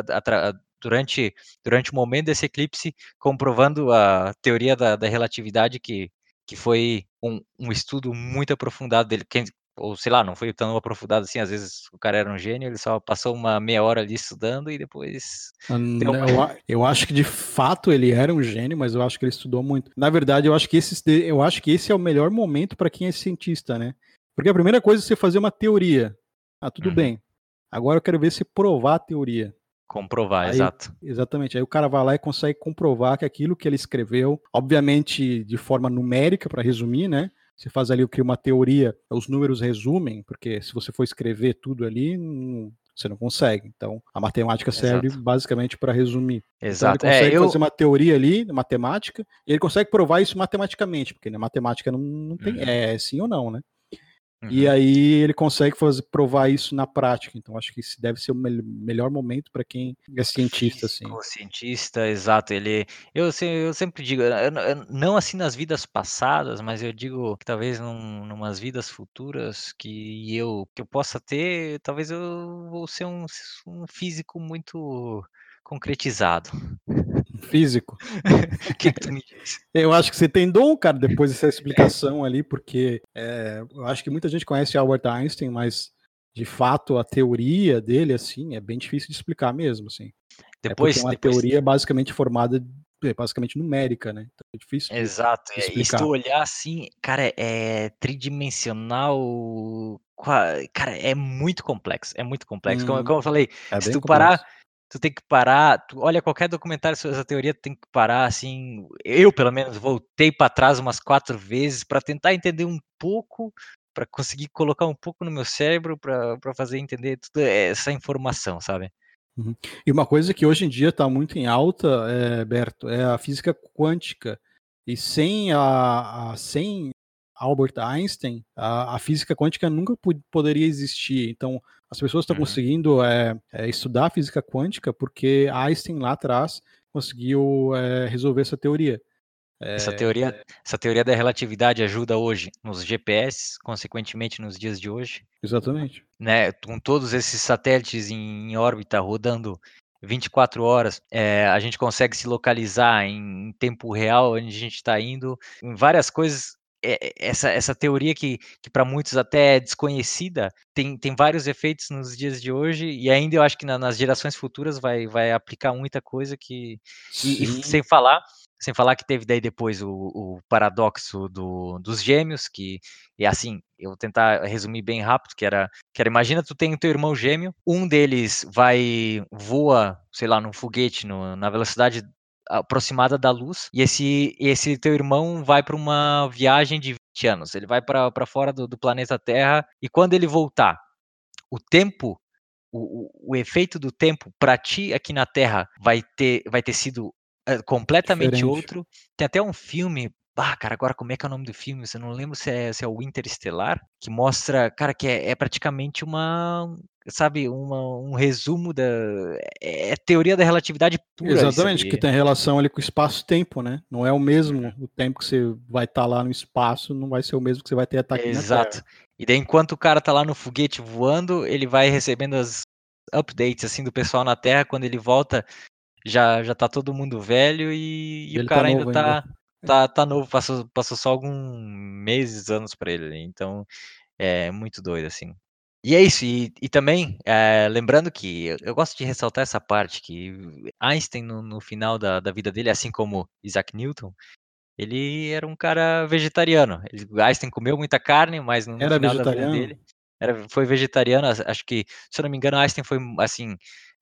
durante, durante o momento desse eclipse, comprovando a teoria da, da relatividade, que, que foi um, um, estudo muito aprofundado dele. Quem, ou sei lá, não foi tão aprofundado assim, às vezes o cara era um gênio, ele só passou uma meia hora ali estudando e depois. Ah, eu, [LAUGHS] eu, acho que de fato ele era um gênio, mas eu acho que ele estudou muito. Na verdade, eu acho que esse, eu acho que esse é o melhor momento para quem é cientista, né? Porque a primeira coisa é você fazer uma teoria. Ah, tudo uhum. bem. Agora eu quero ver se provar a teoria. Comprovar, aí, exato. Exatamente. Aí o cara vai lá e consegue comprovar que aquilo que ele escreveu, obviamente de forma numérica, para resumir, né? Você faz ali o que uma teoria, os números resumem, porque se você for escrever tudo ali, não, você não consegue. Então, a matemática serve Exato. basicamente para resumir. Exato. Então, ele consegue é, eu... fazer uma teoria ali, matemática, e ele consegue provar isso matematicamente, porque na né, matemática não, não tem uhum. é sim ou não, né? Uhum. E aí ele consegue fazer, provar isso na prática. Então acho que esse deve ser o me melhor momento para quem é cientista, assim. O cientista, exato. Ele, eu, eu sempre digo, não assim nas vidas passadas, mas eu digo que talvez num, numas vidas futuras que eu que eu possa ter, talvez eu vou ser um, um físico muito concretizado. Físico. que, [LAUGHS] que tu me diz? Eu acho que você tem dom, cara, depois dessa explicação ali, porque é, eu acho que muita gente conhece Albert Einstein, mas de fato a teoria dele, assim, é bem difícil de explicar mesmo, assim. É depois, é uma depois... teoria basicamente formada é, basicamente numérica, né? Então é difícil. Exato. Explicar. E se tu olhar assim, cara, é tridimensional. Cara, é muito complexo. É muito complexo. Hum, como, como, eu falei, é se tu complexo. parar tu tem que parar, tu olha qualquer documentário sobre essa teoria, tu tem que parar assim, eu pelo menos voltei para trás umas quatro vezes para tentar entender um pouco, para conseguir colocar um pouco no meu cérebro para fazer entender toda essa informação, sabe? Uhum. E uma coisa que hoje em dia está muito em alta, é, Berto, é a física quântica. E sem a, a sem Albert Einstein, a, a, física quântica nunca poderia existir. Então, as pessoas estão uhum. conseguindo é, é, estudar física quântica porque Einstein lá atrás conseguiu é, resolver essa teoria. Essa teoria, essa teoria da relatividade ajuda hoje nos GPS, consequentemente nos dias de hoje. Exatamente. Né, com todos esses satélites em, em órbita rodando 24 horas, é, a gente consegue se localizar em tempo real onde a gente está indo, em várias coisas é, é, essa, essa teoria que, que para muitos até é desconhecida, tem, tem vários efeitos nos dias de hoje, e ainda eu acho que na, nas gerações futuras vai, vai aplicar muita coisa que. E, e, sem falar, Sem falar que teve daí depois o, o paradoxo do, dos gêmeos, que é assim, eu vou tentar resumir bem rápido, que era, que era imagina tu tem o teu irmão gêmeo, um deles vai, voa, sei lá, num foguete no, na velocidade aproximada da luz, e esse, esse teu irmão vai para uma viagem de 20 anos, ele vai para fora do, do planeta Terra, e quando ele voltar, o tempo o, o, o, efeito do tempo para ti aqui na Terra vai ter, vai ter sido é, completamente Diferente. outro. Tem até um filme. Ah, cara, agora como é que é o nome do filme? Você não lembro se é, se é o Interestelar, que mostra, cara, que é, é praticamente uma, sabe, uma, um resumo da é, é teoria da relatividade pura. Exatamente, que tem relação ali com o espaço-tempo, né? Não é o mesmo uhum. o tempo que você vai estar tá lá no espaço, não vai ser o mesmo que você vai ter ataque Exato. E daí, enquanto o cara tá lá no foguete voando, ele vai recebendo as updates assim do pessoal na Terra. Quando ele volta, já já tá todo mundo velho e, e o tá cara tá ainda, tá, ainda tá tá novo, passou, passou só alguns meses, anos para ele. Então é muito doido assim. E é isso, e, e também, é, lembrando que eu, eu, gosto de ressaltar essa parte, que Einstein, no, no final da, da, vida dele, assim como Isaac Newton, ele era um cara vegetariano. Ele, Einstein comeu muita carne, mas no, era final vegetariano? da vida dele era, foi vegetariano. Acho que, se eu não me engano, Einstein foi assim.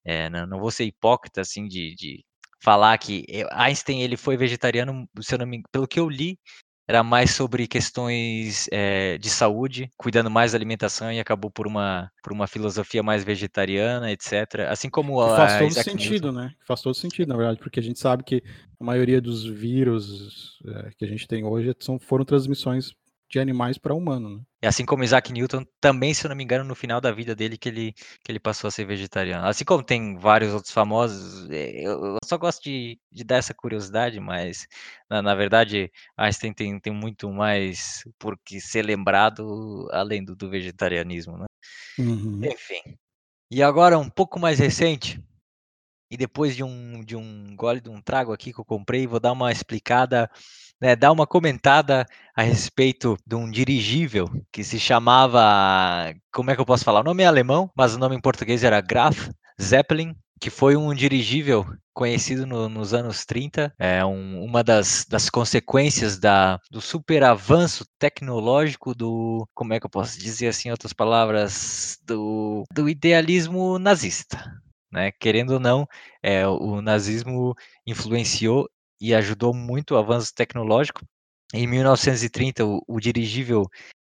É, não, não, vou ser hipócrita assim de, de falar que Einstein ele foi vegetariano, se eu não me, pelo que eu li, era mais sobre questões é, de saúde, cuidando mais da alimentação e acabou por uma, por uma filosofia mais vegetariana, etc. Assim como que faz todo Isaac sentido, Newton. né? Faz todo sentido, na verdade, porque a gente sabe que a maioria dos vírus é, que a gente tem hoje são, foram transmissões de animais para humano, né? E assim como Isaac Newton, também, se eu não me engano, no final da vida dele que ele, que ele passou a ser vegetariano. Assim como tem vários outros famosos, é, eu, só gosto de, de dar essa curiosidade, mas na, na verdade Einstein tem, tem muito mais por que ser lembrado além do, do vegetarianismo, né? Uhum. Enfim. E agora um pouco mais recente, e depois de um, de um gole de um trago aqui que eu comprei, vou dar uma explicada né, dar uma comentada a respeito de um dirigível que se chamava, como é que eu posso falar? O nome é alemão, mas o nome em português era Graf Zeppelin, que foi um dirigível conhecido no, nos anos 30, é um, uma das, das consequências da, do super avanço tecnológico do, como é que eu posso dizer assim, em outras palavras, do, do idealismo nazista. Né? Querendo ou não, é, o nazismo influenciou e ajudou muito o avanço tecnológico. Em 1930, o, o dirigível,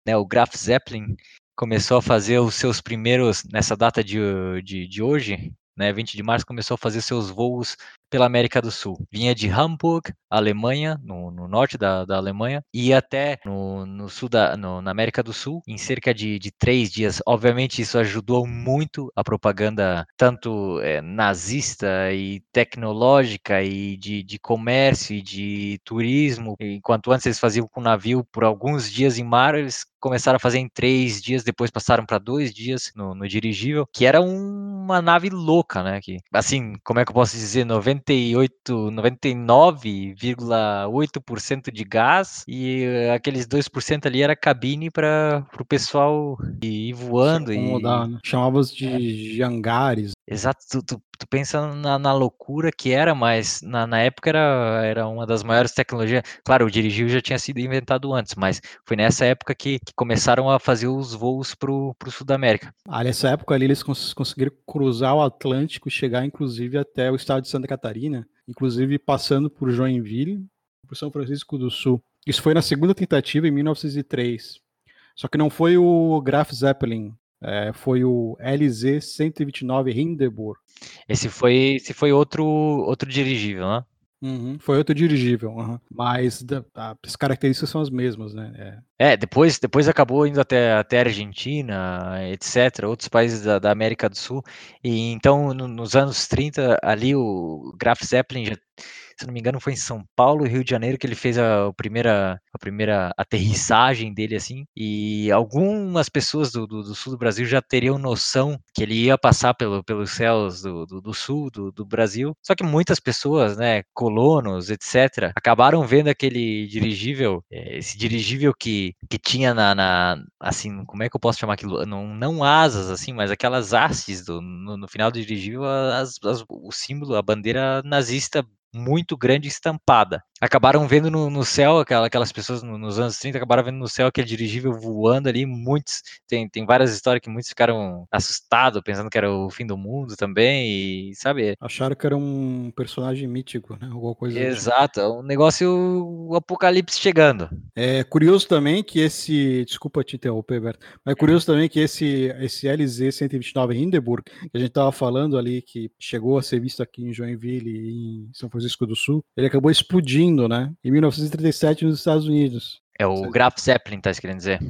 né, o Graf Zeppelin, começou a fazer os seus primeiros, nessa data de, de, de hoje, né, 20 de março, começou a fazer seus voos pela América do Sul. Vinha de Hamburg, Alemanha, no, no norte da, da, Alemanha, e até no, no sul da, no, na América do Sul, em cerca de, de, três dias. Obviamente, isso ajudou muito a propaganda, tanto é, nazista e tecnológica, e de, de comércio e de turismo. Enquanto antes eles faziam com navio por alguns dias em mar, eles começaram a fazer em três dias, depois passaram para dois dias no, dirigível, que era uma nave louca, né? Que, assim, como é que eu posso dizer, 90 98, 99,8% de gás e aqueles 2% ali era cabine para o pessoal ir voando. e... Né? Chamava-os de hangares. Exato, tu, tu, tu pensa na, na, loucura que era, mas na, na, época era, era uma das maiores tecnologias. Claro, o dirigível já tinha sido inventado antes, mas foi nessa época que, que começaram a fazer os voos para o Sul da América. Ah, nessa época ali eles cons conseguiram cruzar o Atlântico, chegar inclusive até o estado de Santa Catarina, inclusive passando por Joinville, por São Francisco do Sul. Isso foi na segunda tentativa em 1903. Só que não foi o Graf Zeppelin é, foi o LZ 129 Hindenburg. Esse foi, esse foi outro, outro dirigível, né? Uhum, foi outro dirigível, uhum. mas da, as características são as mesmas, né? É. é, depois, depois acabou indo até, até a Argentina, etc., outros países da, da América do Sul, e então no, nos anos 30, ali o Graf Zeppelin já se não me engano, foi em São Paulo Rio de Janeiro que ele fez a, a primeira, a primeira aterrissagem dele, assim, e algumas pessoas do, do, do, sul do Brasil já teriam noção que ele ia passar pelo, pelos céus do, do, do sul do, do, Brasil, só que muitas pessoas, né, colonos, etc., acabaram vendo aquele dirigível, eh, esse dirigível que, que tinha na, na assim, como é que eu posso chamar aquilo? Não, não asas, assim, mas aquelas hastes do, no, no final do dirigível, as, as, o símbolo, a bandeira nazista muito grande estampada. Acabaram vendo no, no céu, aquela, aquelas pessoas no, nos anos 30 acabaram vendo no céu aquele dirigível voando ali, muitos, tem, tem várias histórias que muitos ficaram assustados, pensando que era o fim do mundo também, e sabe? Acharam que era um personagem mítico, né? Alguma coisa tipo. Exato, é um negócio, o apocalipse chegando. É curioso também que esse, desculpa te interromper, Berto, mas é curioso também que esse, esse LZ-129 Hindenburg, que a gente estava falando ali, que chegou a ser visto aqui em Joinville e em São Francisco do Sul, ele acabou explodindo, né? Em 1937 nos Estados Unidos. É o Graf Zeppelin, tá querendo dizer?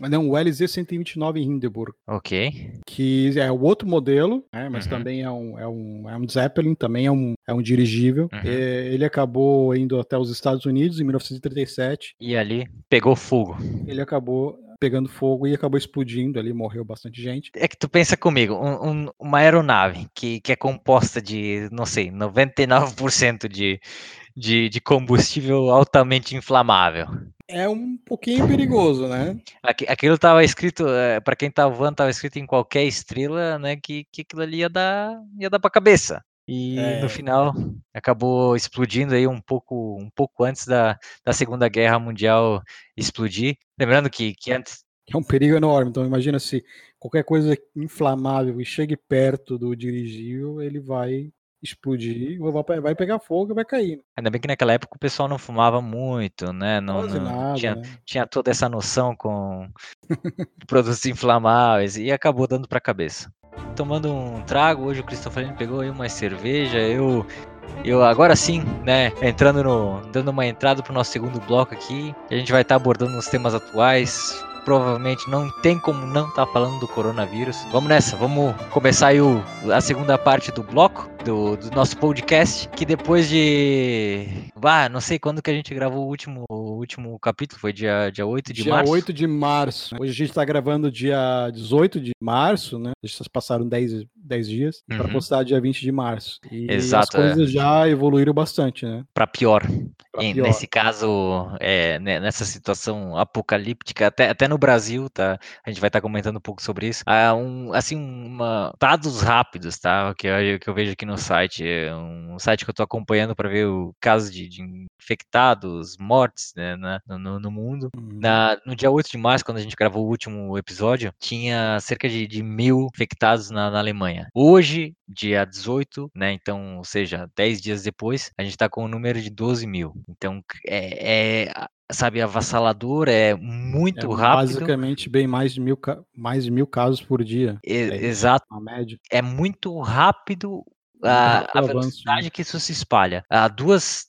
Não, o LZ-129 Hindenburg. Ok. Que é o outro modelo, né, mas uhum. também é um, é, um, é um Zeppelin, também é um, é um dirigível. Uhum. É, ele acabou indo até os Estados Unidos em 1937. E ali pegou fogo. Ele acabou pegando fogo e acabou explodindo ali, morreu bastante gente. É que tu pensa comigo, um, um, uma aeronave que, que é composta de, não sei, 99% de, de, de combustível altamente inflamável é um pouquinho perigoso, né? Aquilo estava escrito, é, para quem estava voando, estava escrito em qualquer estrela, né? Que, que aquilo ali ia dar, ia dar para cabeça. E é. no final acabou explodindo aí um pouco, um pouco antes da, da Segunda Guerra Mundial explodir. Lembrando que, que antes. É um perigo enorme. Então imagina se qualquer coisa inflamável e chegue perto do dirigível, ele vai explodir, vai pegar fogo e vai cair. Ainda bem que naquela época o pessoal não fumava muito, né? Não, não nada, tinha, né? tinha toda essa noção com [LAUGHS] produtos inflamáveis e acabou dando para a cabeça. Tomando um trago, hoje o Cristofarini pegou aí uma cerveja, eu eu agora sim, né, entrando no dando uma entrada para o nosso segundo bloco aqui, a gente vai estar tá abordando os temas atuais, provavelmente não tem como não estar tá falando do coronavírus. Vamos nessa, vamos começar aí o, a segunda parte do bloco do, do, nosso podcast, que depois de. Ah, não sei quando que a gente gravou o último, o último capítulo, foi dia, dia 8 de dia março? Dia 8 de março. Hoje a gente está gravando dia 18 de março, né? Vocês passaram 10, 10 dias, uhum. para postar dia 20 de março. E Exato, as coisas é. já evoluíram bastante, né? Para pior. Pior. Nesse caso, é, né, nessa situação apocalíptica, até, até no Brasil, tá? A gente vai estar tá comentando um pouco sobre isso. Ah, um, assim, uma, dados rápidos, tá? Que eu, que eu vejo aqui no site. É um site que eu estou acompanhando para ver o caso de, de infectados, mortes né, na, no, no, mundo. Uhum. Na, no dia 8 de março, quando a gente gravou o último episódio, tinha cerca de, de mil infectados na, na Alemanha. Hoje, dia 18, né? Então, ou seja, 10 dias depois, a gente está com o um número de 12 mil. Então, é, é sabe, avassalador, é muito é rápido. Basicamente, bem mais de mil, mais de mil casos por dia. E, é, exato. A média. É muito rápido a, a velocidade né? que isso se espalha. Há duas,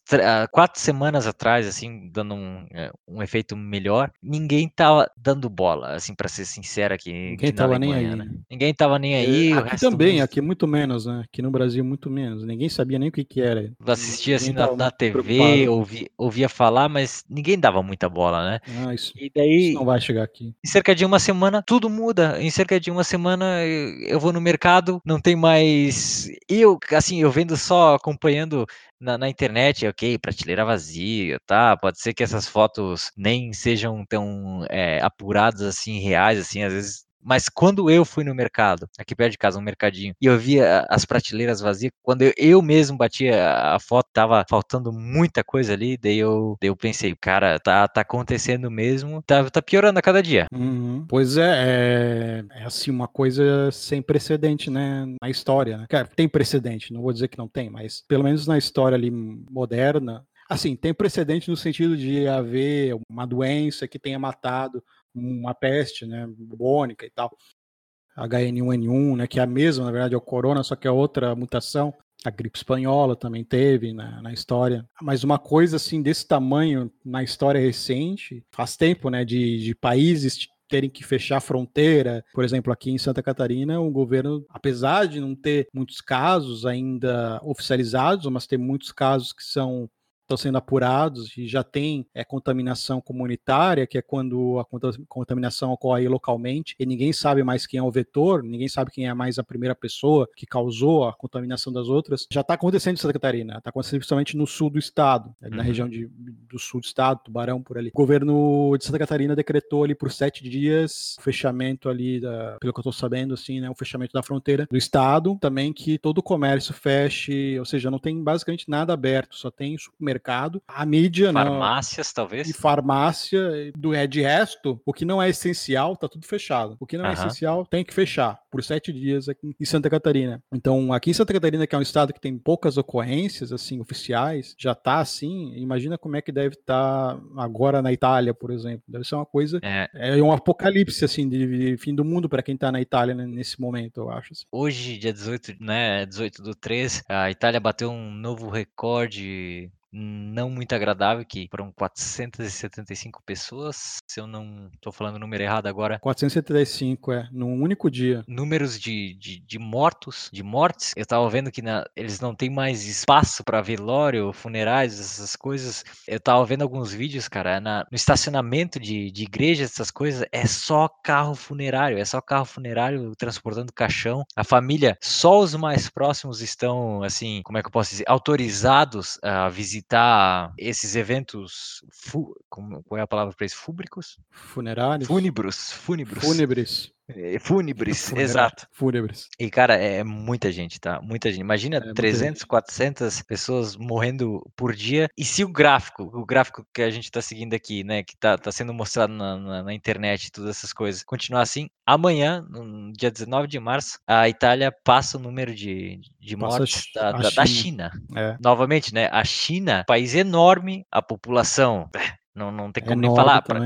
quatro semanas atrás, assim, dando um, é, um efeito melhor, ninguém tava dando bola, assim, para ser sincero aqui. Ninguém tava Alemanha, nem aí. Né? Ninguém tava nem aí. É, aqui também, aqui muito menos, né? Aqui no Brasil muito menos. Ninguém sabia nem o que que era. Assistia assim na, na TV, ouvia, ouvia falar, mas ninguém dava muita bola, né? Ah, isso, e daí, isso não vai chegar aqui. Em cerca de uma semana, tudo muda. Em cerca de uma semana, eu vou no mercado, não tem mais eu assim, eu vendo só acompanhando na, na, internet, ok, prateleira vazia, tá? Pode ser que essas fotos nem sejam tão é, apuradas assim, reais, assim, às vezes mas quando eu fui no mercado, aqui perto de casa, um mercadinho, e eu via as prateleiras vazias, quando eu, eu mesmo batia a foto, tava faltando muita coisa ali, daí eu, daí eu pensei, cara, tá, tá acontecendo mesmo, tá, tá piorando a cada dia. Uhum. Pois é, é, é, assim, uma coisa sem precedente, né, na história, né? Cara, tem precedente, não vou dizer que não tem, mas pelo menos na história ali moderna, assim, tem precedente no sentido de haver uma doença que tenha matado uma peste, né, bubônica e tal. HN1N1, né, que é a mesma, na verdade, é o corona, só que é outra mutação. A gripe espanhola também teve na, na história. Mas uma coisa assim desse tamanho na história recente, faz tempo, né, de, de países terem que fechar a fronteira. Por exemplo, aqui em Santa Catarina, o governo, apesar de não ter muitos casos ainda oficializados, mas ter muitos casos que são estão sendo apurados e já tem é, contaminação comunitária, que é quando a contaminação ocorre localmente e ninguém sabe mais quem é o vetor, ninguém sabe quem é mais a primeira pessoa que causou a contaminação das outras. Já está acontecendo em Santa Catarina, está acontecendo principalmente no sul do estado, uhum. na região de, do sul do estado, Tubarão, por ali. O governo de Santa Catarina decretou ali por sete dias o fechamento ali, da, pelo que eu estou sabendo, assim, né, o fechamento da fronteira do estado, também que todo o comércio feche, ou seja, não tem basicamente nada aberto, só tem supermercado supermercado, a mídia, né, farmácias né, talvez, e farmácia, do é de resto, o que não é essencial tá tudo fechado. O que não é essencial tem que fechar por sete dias aqui em Santa Catarina. Então, aqui em Santa Catarina, que é um estado que tem poucas ocorrências assim oficiais, já tá assim. Imagina como é que deve estar tá agora na Itália, por exemplo. Deve ser uma coisa é, é um apocalipse assim de, de fim do mundo para quem tá na Itália né, nesse momento, eu acho. Assim. Hoje, dia 18, né, 18 do 3, a Itália bateu um novo recorde não muito agradável, que foram 475 pessoas, se eu não estou falando o número errado agora. 475, é, num único dia. Números de, de, de mortos, de mortes, eu estava vendo que na, eles não têm mais espaço para velório, funerais, essas coisas. Eu estava vendo alguns vídeos, cara, na, no estacionamento de, de igrejas, essas coisas, é só carro funerário, é só carro funerário transportando caixão. A família, só os mais próximos estão, assim, como é que eu posso dizer, autorizados a visitar visitar esses eventos, fu como, qual é a palavra para isso? Fúbricos? Funerários? Fúnebros, fúnebros. Fúnebres. É, [LAUGHS] fúnebres, exato. Fúnebres. E, cara, é muita gente, tá? Muita gente. Imagina é 300, 400 pessoas morrendo por dia. E se o gráfico, o gráfico que a gente tá seguindo aqui, né, que tá, tá sendo mostrado na, na, na internet, todas essas coisas, continuar assim, amanhã, no dia 19 de março, a Itália passa o número de, de mortes da, da, da, China. É. Novamente, né? A China, país enorme, a população. Não, não tem como nem falar. Pra,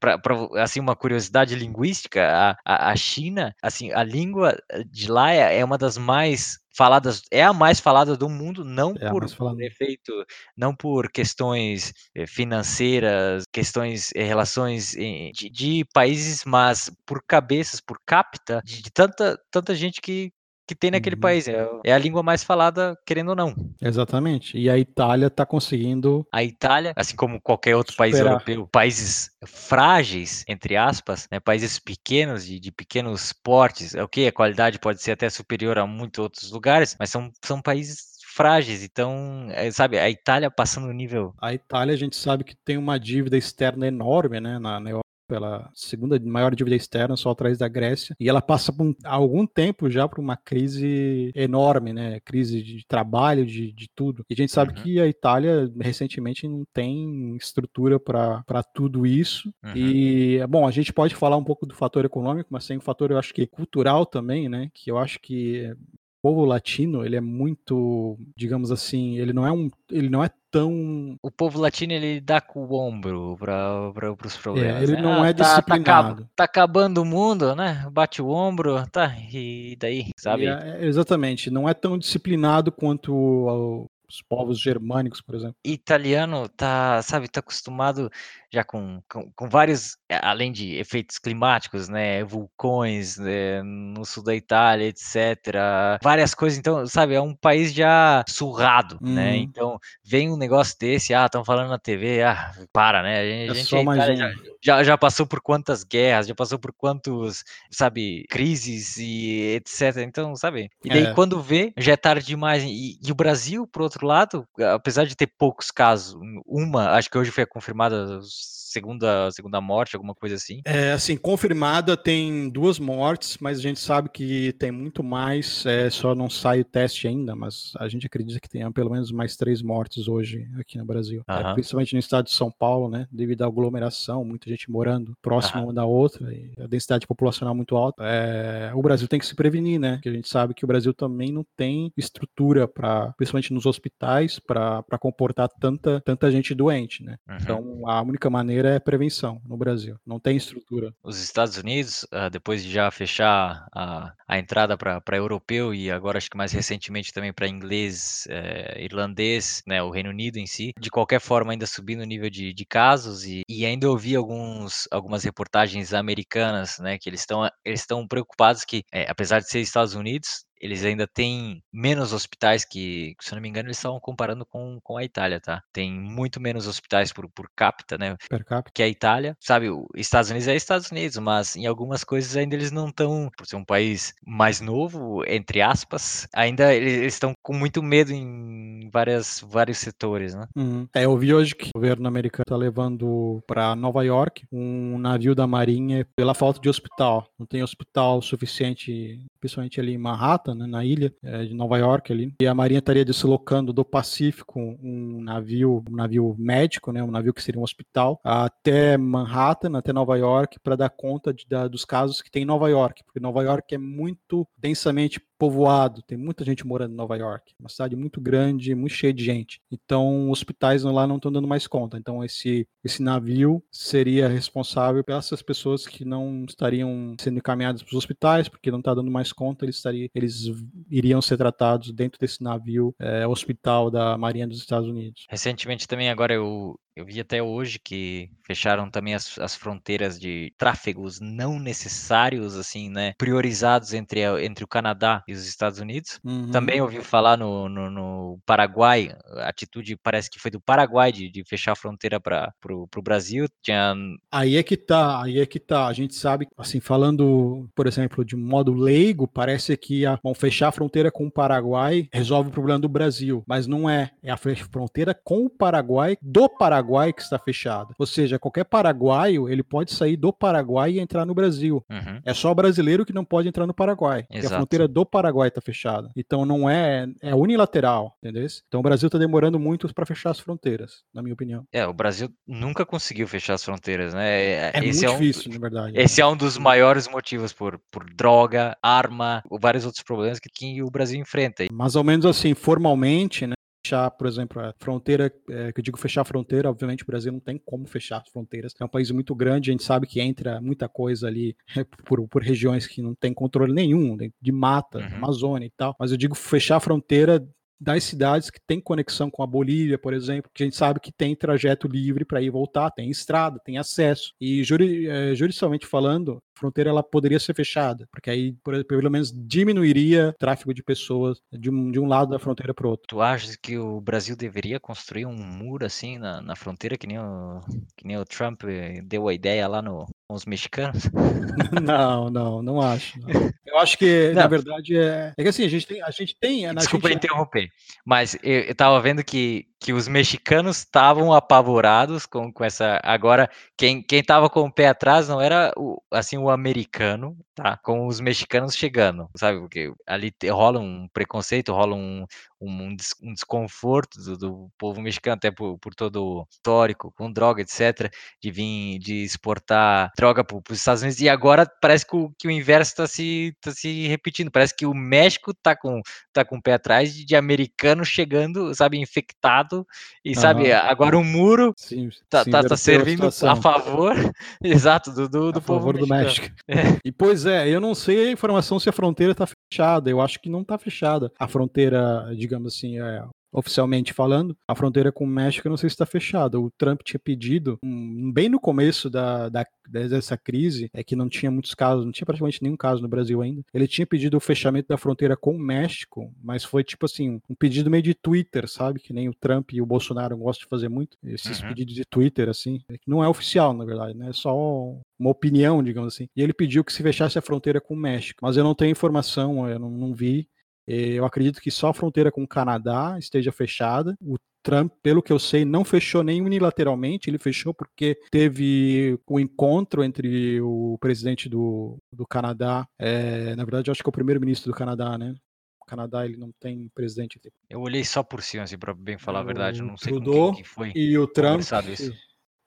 para assim uma curiosidade linguística, a, a, China, assim, a língua de lá é, é, uma das mais faladas, é a mais falada do mundo, não é por, efeito, não por questões eh, financeiras, questões, eh, relações de, de, países, mas por cabeças, por capita, de, de tanta, tanta gente que que tem naquele uhum. país. É, é, a língua mais falada, querendo ou não. Exatamente. E a Itália está conseguindo. A Itália, assim como qualquer outro superar. país europeu, países frágeis, entre aspas, né, países pequenos, de, de pequenos portes, é ok, a qualidade pode ser até superior a muitos outros lugares, mas são, são países frágeis. Então, é, sabe, a Itália passando o nível. A Itália, a gente sabe que tem uma dívida externa enorme, né, na, na pela segunda maior dívida externa, só atrás da Grécia, e ela passa por um, há algum tempo já por uma crise enorme, né? Crise de trabalho, de, de tudo. E a gente sabe uhum. que a Itália recentemente não tem estrutura para tudo isso. Uhum. E, bom, a gente pode falar um pouco do fator econômico, mas tem um fator, eu acho que cultural também, né? Que eu acho que povo latino, ele é muito, digamos assim, ele não é um, ele não é tão o povo latino ele dá com o ombro para os é, problemas. É, ele né? não é ah, é disciplinado. Tá, tá, tá, acabando o mundo, né? Bate o ombro, tá, e daí, sabe? É, exatamente, não é tão disciplinado quanto os povos germânicos, por exemplo. Italiano tá, sabe, tá acostumado já com, com, com, vários, é, além de efeitos climáticos, né, vulcões né, no sul da Itália, etc. Várias coisas, então, sabe, é um país já surrado, né? uhum. né? Então, vem um negócio desse, ah, estão falando na TV, ah, para, né? A gente, é a gente só mais um. já, já, já, passou por quantas guerras, já passou por quantos, sabe, crises e etc. Então, sabe? E daí, é. quando vê, já é tarde demais. E, e o Brasil, por outro lado, apesar de ter poucos casos, uma, acho que hoje foi confirmada segunda, segunda morte, alguma coisa assim? É, assim, confirmada tem duas mortes, mas a gente sabe que tem muito mais, é, só não sai o teste ainda, mas a gente acredita que tenha pelo menos mais três mortes hoje aqui no Brasil. É, principalmente no estado de São Paulo, né, devido à aglomeração, muita gente morando próxima uma da outra, e a densidade populacional muito alta. É, o Brasil tem que se prevenir, né, que a gente sabe que o Brasil também não tem estrutura para, principalmente nos hospitais, para comportar tanta, tanta gente doente, né. Uhum. Então, a única maneira é prevenção no Brasil. Não tem estrutura. Os Estados Unidos, uh, depois de já fechar a, a entrada para europeu e agora acho que mais recentemente também para inglês, eh, irlandês, né, o Reino Unido em si, de qualquer forma ainda subindo o nível de, de casos e, e ainda ouvi alguns, algumas reportagens americanas, né, que eles estão eles estão preocupados que, é, apesar de ser Estados Unidos, eles ainda têm menos hospitais que, se eu não me engano, eles estavam comparando com, com a Itália, tá? Tem muito menos hospitais por, por capita, né? Per capita. Que a Itália. Sabe, os Estados Unidos é Estados Unidos, mas em algumas coisas ainda eles não estão, por ser um país mais novo, entre aspas, ainda eles estão com muito medo em várias, vários setores, né? Uhum. É, eu vi hoje que o governo americano está levando para Nova York um navio da Marinha pela falta de hospital. Não tem hospital suficiente, principalmente ali em Manhattan, né, na ilha é, de Nova York ali. E a Marinha estaria deslocando do Pacífico um navio, um navio médico, né, um navio que seria um hospital, até Manhattan, até Nova York, para dar conta de, da, dos casos que tem em Nova York, porque Nova York é muito densamente povoado, tem muita gente morando em Nova York, uma cidade muito grande, muito cheia de gente. Então, hospitais lá não estão dando mais conta. Então, esse esse navio seria responsável pelas pessoas que não estariam sendo encaminhadas para os hospitais, porque não está dando mais conta, eles, estariam, eles iriam ser tratados dentro desse navio é, hospital da Marinha dos Estados Unidos. Recentemente também, agora eu, eu vi até hoje que fecharam também as, as fronteiras de tráfegos não necessários, assim, né? Priorizados entre, entre o Canadá e os Estados Unidos. Uhum. Também ouvi falar no, no, no, Paraguai, a atitude parece que foi do Paraguai de, de fechar a fronteira para o Brasil. Tinha... Aí é que tá, aí é que tá. A gente sabe, assim, falando, por exemplo, de modo leigo, parece que a, vão fechar a fronteira com o Paraguai resolve o problema do Brasil, mas não é. É a fronteira com o Paraguai do Paraguai que está fechada. Ou seja, qualquer paraguaio ele pode sair do Paraguai e entrar no Brasil. Uhum. É só o brasileiro que não pode entrar no Paraguai. Exato. a fronteira do Paraguai está fechada. Então não é é unilateral, entendeu? Então o Brasil está demorando muito para fechar as fronteiras, na minha opinião. É, o Brasil nunca conseguiu fechar as fronteiras, né? É, é, é muito é um, difícil, na verdade. Esse é um dos maiores motivos por, por droga, arma, vários outros problemas que, que o Brasil enfrenta. Mais ou menos assim, formalmente, né? Fechar, por exemplo, a fronteira, é, que eu digo fechar a fronteira, obviamente o Brasil não tem como fechar as fronteiras. É um país muito grande, a gente sabe que entra muita coisa ali é, por, por regiões que não tem controle nenhum, de mata, uhum. Amazônia e tal. Mas eu digo fechar a fronteira das cidades que tem conexão com a Bolívia, por exemplo, que a gente sabe que tem trajeto livre para ir e voltar, tem estrada, tem acesso. E juri, judicialmente falando, a fronteira ela poderia ser fechada, porque aí por, pelo menos diminuiria o tráfego de pessoas de um, de um lado da fronteira para o outro. Tu achas que o Brasil deveria construir um muro assim na, na fronteira, que nem, o, que nem o Trump deu a ideia lá no, com os mexicanos? [LAUGHS] Não, não, não acho. Não. [LAUGHS] Eu acho que, não. na verdade, é, é que assim, a gente tem. A gente tem Desculpa gente... interromper, mas eu, eu tava vendo que que os mexicanos estavam apavorados com, com essa. Agora, quem quem estava com o pé atrás não era o, assim o americano, tá? Com os mexicanos chegando, sabe? Porque ali rola um preconceito, rola um, um, um desconforto do, do, povo mexicano, até por, por, todo o histórico, com droga, etc., de vir, de exportar droga para os Estados Unidos. E agora parece que o, que o inverso está se, tá se repetindo. Parece que o México está com, tá com o pé atrás de, de americano chegando, sabe, infectado lado e sabe, agora o muro sim, tá, sim, tá, tá servindo a, a, favor, [LAUGHS] exato, do, do, do povo favor do México. É. E pois é, eu não sei a informação se a fronteira tá fechada, eu acho que não tá fechada. A fronteira, digamos assim, é, oficialmente falando, a fronteira com o México não sei se está fechada. O Trump tinha pedido, um, bem no começo da, da, dessa crise, é que não tinha muitos casos, não tinha praticamente nenhum caso no Brasil ainda, ele tinha pedido o fechamento da fronteira com o México, mas foi tipo assim, um pedido meio de Twitter, sabe? Que nem o Trump e o Bolsonaro gostam de fazer muito, esses uhum. pedidos de Twitter, assim, não é oficial, na verdade, né? É só uma opinião, digamos assim. E ele pediu que se fechasse a fronteira com o México, mas eu não tenho informação, eu não, não vi eu acredito que só a fronteira com o Canadá esteja fechada. O Trump, pelo que eu sei, não fechou nem unilateralmente, ele fechou porque teve um encontro entre o presidente do, do Canadá, é, na verdade, eu acho que é o primeiro-ministro do Canadá, né? O Canadá ele não tem presidente. Eu olhei só por cima, assim, para bem falar a verdade, eu não sei Trudeau quem, quem foi. E o Trump. Isso.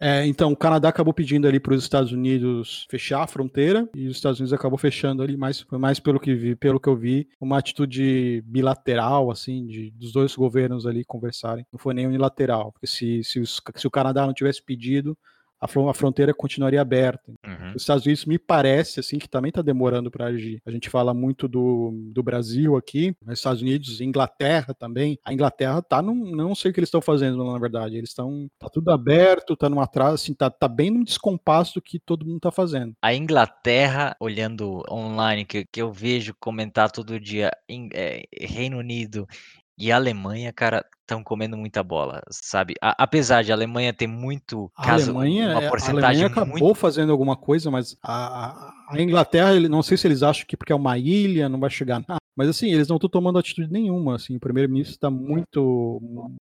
É, então, o Canadá acabou pedindo ali para os Estados Unidos fechar a fronteira e os Estados Unidos acabou fechando ali, mas foi mais pelo que vi, pelo que eu vi, uma atitude bilateral, assim, de, dos dois governos ali conversarem. Não foi nem unilateral, porque se, se, os, se o Canadá não tivesse pedido, a fronteira continuaria aberta. Uhum. Os Estados Unidos me parece assim que também está demorando para agir. A gente fala muito do, do Brasil aqui, mas Estados Unidos, Inglaterra também. A Inglaterra tá num, não sei o que eles estão fazendo na verdade. Eles estão tá tudo aberto, tá num atraso, assim, tá, tá bem num descompasso do que todo mundo tá fazendo. A Inglaterra, olhando online que, que eu vejo comentar todo dia, em, é, Reino Unido e a Alemanha, cara, estão comendo muita bola, sabe? A, apesar de a Alemanha ter muito a caso, Alemanha, uma porcentagem a Alemanha acabou muito... fazendo alguma coisa, mas a, a, Inglaterra, não sei se eles acham que porque é uma ilha não vai chegar nada. Mas assim, eles não estão tomando atitude nenhuma, assim, o primeiro-ministro está muito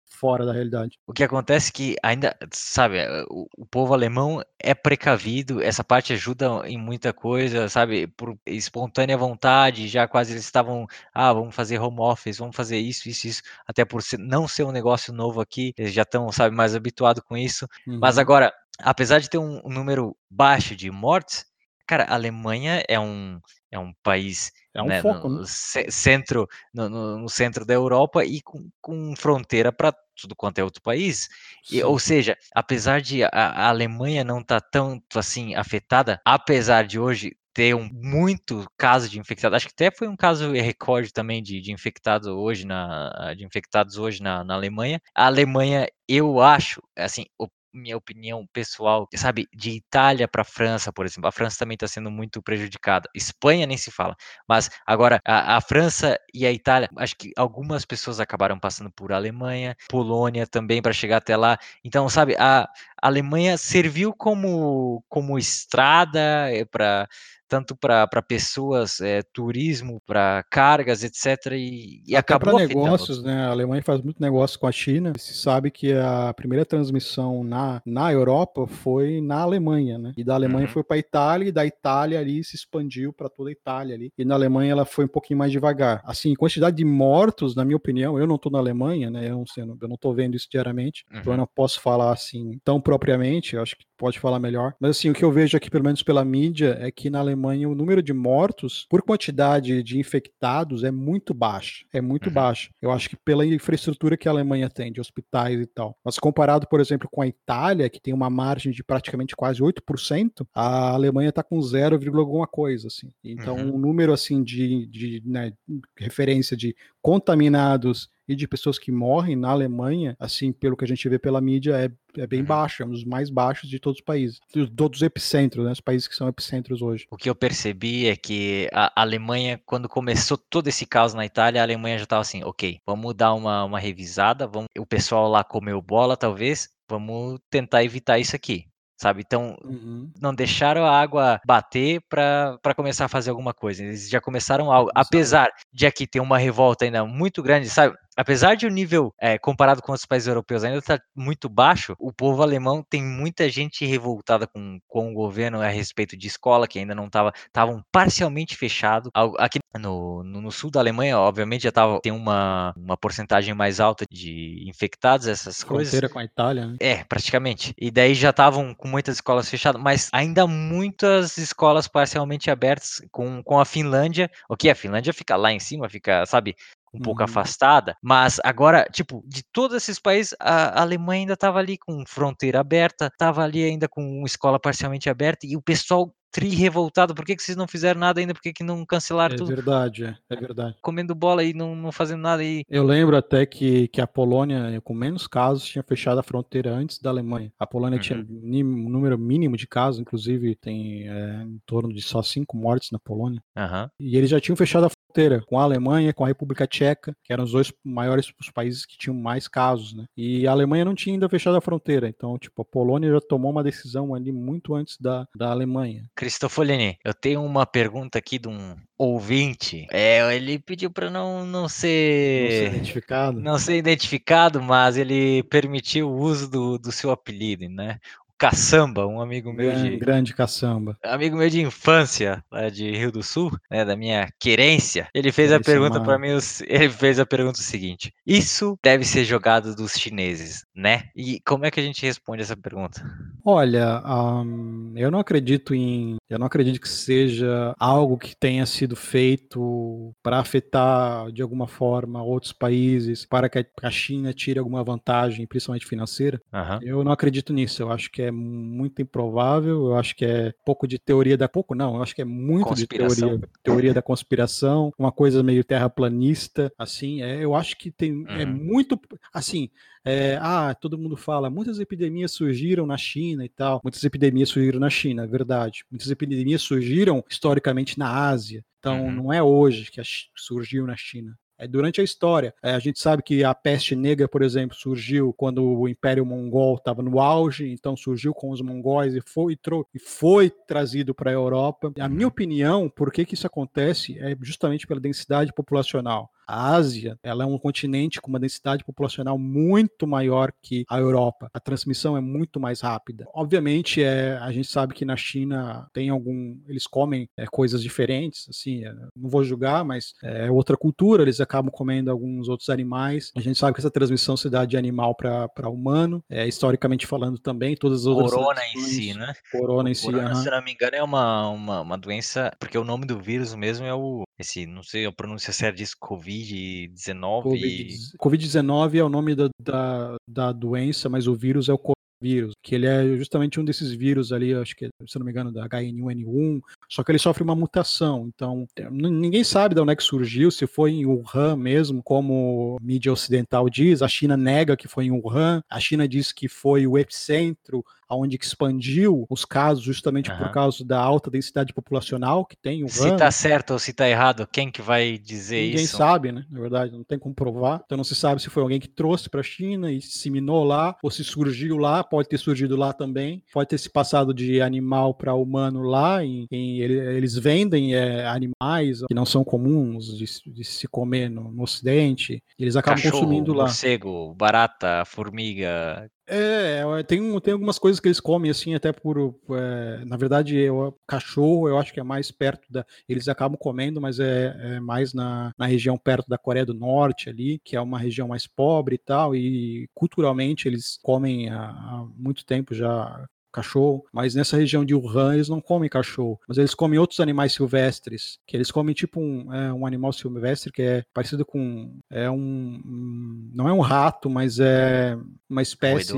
fora da realidade. O que acontece é que ainda, sabe, o, o, povo alemão é precavido, essa parte ajuda em muita coisa, sabe, por espontânea vontade, já quase eles estavam, ah, vamos fazer home office, vamos fazer isso, isso, isso, até por ser, não ser um negócio novo aqui, eles já estão, sabe, mais habituados com isso. Uhum. Mas agora, apesar de ter um, um número baixo de mortes, cara, a Alemanha é um, é um país é um né, foco, no, né? centro, no, no, centro da Europa e com, com fronteira para tudo quanto é outro país. E, ou seja, apesar de a, a Alemanha não estar tá tanto assim afetada, apesar de hoje ter um, muito caso de infectados, acho que até foi um caso recorde também de, de infectados hoje na de infectados hoje na, na Alemanha. A Alemanha, eu acho, assim, o minha opinião pessoal, sabe, de Itália para França, por exemplo. A França também está sendo muito prejudicada. Espanha nem se fala. Mas agora, a, a, França e a Itália, acho que algumas pessoas acabaram passando por Alemanha, Polônia também para chegar até lá. Então, sabe, a, a Alemanha serviu como, como estrada eh, para tanto para pessoas, é, turismo, para cargas, etc. E, e acabou para negócios, né? A Alemanha faz muito negócio com a China. Se sabe que a primeira transmissão na, na Europa foi na Alemanha, né? E da Alemanha uhum. foi para a Itália e da Itália ali se expandiu para toda a Itália ali. E na Alemanha ela foi um pouquinho mais devagar. Assim, quantidade de mortos, na minha opinião, eu não estou na Alemanha, né? Eu não, sei, eu não estou vendo isso diariamente, uhum. então eu não posso falar assim tão propriamente. Eu acho que pode falar melhor. Mas assim, o que eu vejo aqui, pelo menos pela mídia, é que na Alemanha o número de mortos por quantidade de infectados é muito baixo. É muito uhum. baixo. Eu acho que pela infraestrutura que a Alemanha tem, de hospitais e tal. Mas comparado, por exemplo, com a Itália, que tem uma margem de praticamente quase 8%, a Alemanha está com 0, alguma coisa, assim. Então, uhum. um número assim de, de né, referência de contaminados e de pessoas que morrem na Alemanha, assim, pelo que a gente vê pela mídia, é, é bem uhum. baixo, é um dos mais baixos de todos os países, de todos os epicentros, né, os países que são epicentros hoje. O que eu percebi é que a Alemanha, quando começou todo esse caos na Itália, a Alemanha já estava assim, ok, vamos dar uma, uma revisada, vamos, o pessoal lá comeu bola, talvez, vamos tentar evitar isso aqui sabe? Então, uhum. não deixaram a água bater para começar a fazer alguma coisa. Eles já começaram algo. Apesar de aqui ter uma revolta ainda muito grande, sabe? Apesar de o nível é, comparado com outros países europeus ainda estar tá muito baixo, o povo alemão tem muita gente revoltada com, com o governo a respeito de escola que ainda não estava, estavam parcialmente fechado. Aqui no, no, no, sul da Alemanha, obviamente, já tava, tem uma, uma porcentagem mais alta de infectados, essas Fronteira coisas. Fronteira com a Itália, né? É, praticamente. E daí já estavam com muitas escolas fechadas, mas ainda muitas escolas parcialmente abertas com, com a Finlândia. O que a Finlândia fica lá em cima, fica, sabe, um pouco uhum. afastada, mas agora, tipo, de todos esses países, a Alemanha ainda estava ali com fronteira aberta, estava ali ainda com escola parcialmente aberta, e o pessoal tri revoltado, por que, que vocês não fizeram nada ainda, por que, que não cancelaram é tudo? Verdade, é, é verdade. Comendo bola e não, não fazendo nada aí. Eu lembro até que, que a Polônia, com menos casos, tinha fechado a fronteira antes da Alemanha. A Polônia uhum. tinha um número mínimo de casos, inclusive tem é, em torno de só cinco mortes na Polônia. Uhum. E eles já tinham fechado a fronteira com a Alemanha, com a República Tcheca, que eram os dois maiores os países que tinham mais casos, né? E a Alemanha não tinha ainda fechado a fronteira, então, tipo, a Polônia já tomou uma decisão ali muito antes da, da Alemanha. Cristofolini, eu tenho uma pergunta aqui de um ouvinte. É, ele pediu para não, não ser. Não ser identificado. Não ser identificado, mas ele permitiu o uso do, do seu apelido, né? Caçamba, um amigo meu grande, de. Grande Caçamba. Amigo meu de infância, lá de Rio do Sul, né, da minha querência. Ele fez a pergunta para mim, ele fez a pergunta seguinte: Isso deve ser jogado dos chineses, né? E como é que a gente responde essa pergunta? Olha, um, eu não acredito em. Eu não acredito que seja algo que tenha sido feito para afetar de alguma forma outros países, para que a China tire alguma vantagem, principalmente financeira. Uhum. Eu não acredito nisso. Eu acho que é muito improvável. Eu acho que é pouco de teoria da pouco, não. Eu acho que é muito de teoria, teoria da conspiração, uma coisa meio terraplanista, assim. É, eu acho que tem é uhum. é muito assim. É, ah, todo mundo fala, muitas epidemias surgiram na China e tal. Muitas epidemias surgiram na China, é verdade. Muitas epidemias surgiram historicamente na Ásia. Então, uhum. não é hoje que surgiu na China. É durante a história. É, a gente sabe que a peste negra, por exemplo, surgiu quando o Império Mongol estava no auge, então surgiu com os mongóis e foi, e foi trazido para a Europa. A minha opinião, por que, que isso acontece, é justamente pela densidade populacional. A Ásia, ela é um continente com uma densidade populacional muito maior que a Europa. A transmissão é muito mais rápida. Obviamente, é, a gente sabe que na China tem algum, eles comem é, coisas diferentes, assim, é, não vou julgar, mas é outra cultura, eles acabam comendo alguns outros animais. A gente sabe que essa transmissão se dá de animal para humano, é, historicamente falando também, todas as outras Corona em si, né? Corona em si, Corona, se não me engano, é uma, uma, uma doença, porque o nome do vírus mesmo é o, esse, não sei a pronúncia certa disso, Covid Covid-19. Covid-19 é o nome da, da, da, doença, mas o vírus é o vírus, que ele é justamente um desses vírus ali, acho que, se não me engano, da HN1N1, só que ele sofre uma mutação. Então, ninguém sabe de onde é que surgiu, se foi em Wuhan mesmo, como mídia ocidental diz, a China nega que foi em Wuhan, a China diz que foi o epicentro aonde expandiu os casos justamente uhum. por causa da alta densidade populacional que tem o Se está certo ou se está errado, quem que vai dizer Ninguém isso? Ninguém sabe, né? Na verdade, não tem como provar. Então não se sabe se foi alguém que trouxe para a China e disseminou lá, ou se surgiu lá, pode ter surgido lá também, pode ter se passado de animal para humano lá, em, em, eles vendem é, animais que não são comuns de, de se comer no, no, Ocidente, eles acabam Cachorro, consumindo lá. morcego, barata, formiga, é, tem, tem algumas coisas que eles comem assim, até por. É, na verdade, eu, cachorro eu acho que é mais perto da. Eles acabam comendo, mas é, é, mais na, na região perto da Coreia do Norte ali, que é uma região mais pobre e tal, e culturalmente eles comem há, há muito tempo já cachorro, mas nessa região de Wuhan eles não comem cachorro, mas eles comem outros animais silvestres, que eles comem tipo um, é, um animal silvestre que é parecido com é um, um não é um rato, mas é uma espécie?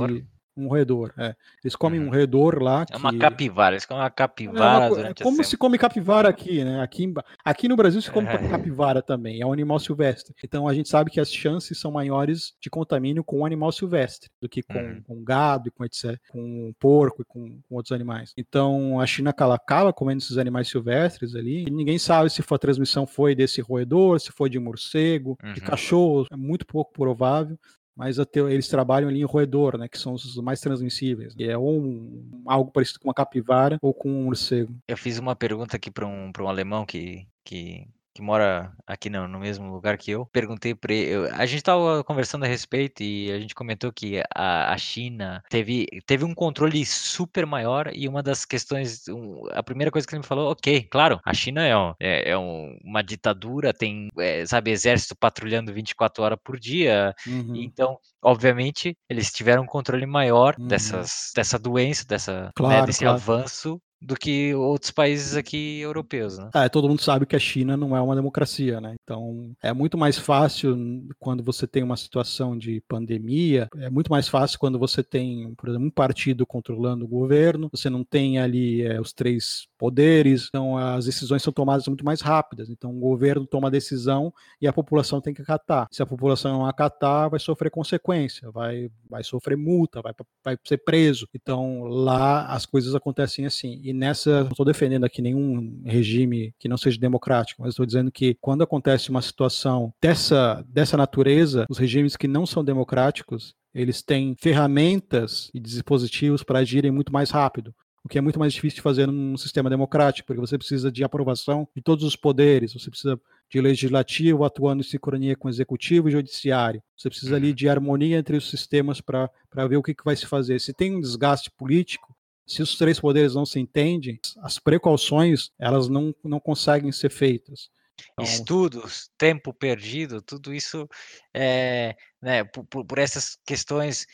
Um roedor, é. Eles comem uhum. um roedor lá. Que... É uma capivara, eles comem uma capivara é uma, durante Como se come capivara aqui, né? Aqui, aqui no Brasil se come é. [LAUGHS] capivara também, é um animal silvestre. Então a gente sabe que as chances são maiores de contamínio com um animal silvestre do que com, uhum. com gado e com etc, com porco e com, com, outros animais. Então a China acaba comendo esses animais silvestres ali, e ninguém sabe se a transmissão foi desse roedor, se foi de morcego, uhum. de cachorro, é muito pouco provável mas eles trabalham ali em roedor, né, que são os mais transmissíveis. E é um, algo parecido com uma capivara ou com um morcego. Eu fiz uma pergunta aqui para um, um alemão que, que que mora aqui no, no mesmo lugar que eu, perguntei para ele. A gente estava conversando a respeito e a gente comentou que a, a China teve, teve um controle super maior e uma das questões, um, a primeira coisa que ele me falou, ok, claro, a China é, um, é, é um, uma ditadura, tem, é, sabe, exército patrulhando 24 horas por dia, uhum. então, obviamente, eles tiveram um controle maior uhum. dessas, dessa doença, dessa, né, claro, né, desse claro. avanço do que outros países aqui europeus, né? É, todo mundo sabe que a China não é uma democracia, né? Então é muito mais fácil quando você tem uma situação de pandemia, é muito mais fácil quando você tem, por exemplo, um partido controlando o governo, você não tem ali é, os três poderes, então as decisões são tomadas muito mais rápidas. Então o governo toma a decisão e a população tem que acatar. Se a população não acatar, vai sofrer consequência, vai, vai sofrer multa, vai, vai ser preso. Então lá as coisas acontecem assim e nessa, não estou defendendo aqui nenhum regime que não seja democrático, mas estou dizendo que quando acontece uma situação dessa, dessa natureza, os regimes que não são democráticos, eles têm ferramentas e dispositivos para agirem muito mais rápido o que é muito mais difícil de fazer num sistema democrático, porque você precisa de aprovação de todos os poderes, você precisa de legislativo atuando em sincronia com o executivo e judiciário, você precisa ali uhum. de harmonia entre os sistemas para ver o que, que vai se fazer. Se tem um desgaste político, se os três poderes não se entendem, as precauções elas não, não conseguem ser feitas. Então... Estudos, tempo perdido, tudo isso é, né, por, por, essas questões.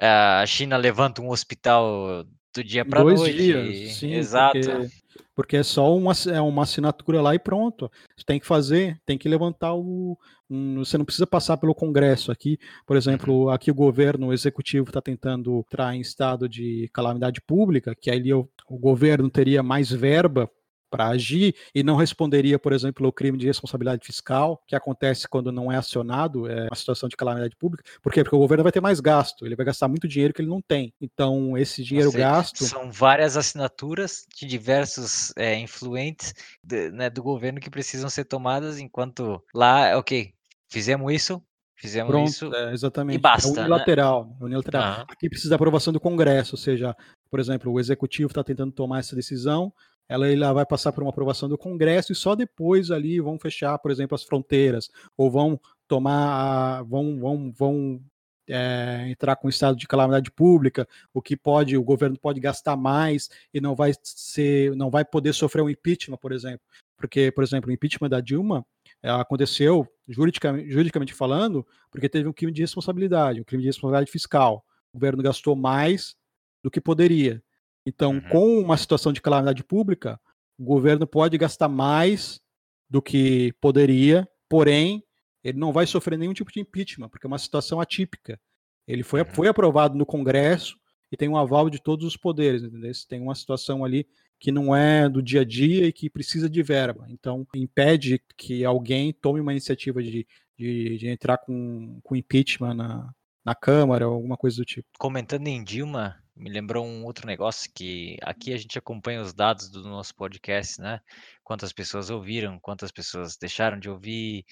A China levanta um hospital do dia para noite. Dias, sim, Exato. Porque, porque, é só uma, é uma assinatura lá e pronto. Você tem que fazer, tem que levantar o. Um, você não precisa passar pelo Congresso aqui. Por exemplo, uhum. aqui o governo o executivo está tentando entrar em estado de calamidade pública, que aí o, o governo teria mais verba para agir e não responderia, por exemplo, pelo crime de responsabilidade fiscal, que acontece quando não é acionado é uma situação de calamidade pública. Por quê? Porque o governo vai ter mais gasto, ele vai gastar muito dinheiro que ele não tem. Então, esse dinheiro seja, gasto. São várias assinaturas de diversos é, influentes de, né, do governo que precisam ser tomadas, enquanto lá, ok, Fizemos isso, fizemos Pronto, isso é, exatamente. e basta. É unilateral, né? unilateral. Uhum. Aqui precisa da aprovação do Congresso, ou seja, por exemplo, o Executivo está tentando tomar essa decisão, ela, ela vai passar por uma aprovação do Congresso e só depois ali vão fechar, por exemplo, as fronteiras, ou vão tomar, vão, vão, vão é, entrar com estado de calamidade pública, o que pode, o governo pode gastar mais e não vai ser, não vai poder sofrer um impeachment, por exemplo, porque, por exemplo, o impeachment da Dilma é, aconteceu juridicamente, juridicamente falando, porque teve um crime de responsabilidade, um crime de responsabilidade fiscal. O governo gastou mais do que poderia. Então, uhum. com uma situação de calamidade pública, o governo pode gastar mais do que poderia, porém, ele não vai sofrer nenhum tipo de impeachment, porque é uma situação atípica. Ele foi, uhum. foi aprovado no Congresso e tem um aval de todos os poderes, entendeu? Tem uma situação ali que não é do dia a dia e que precisa de verba. Então, impede que alguém tome uma iniciativa de, de, de entrar com, com impeachment na, na Câmara ou alguma coisa do tipo. Comentando em Dilma, me lembrou um outro negócio que aqui a gente acompanha os dados do nosso podcast, né? Quantas pessoas ouviram, quantas pessoas deixaram de ouvir,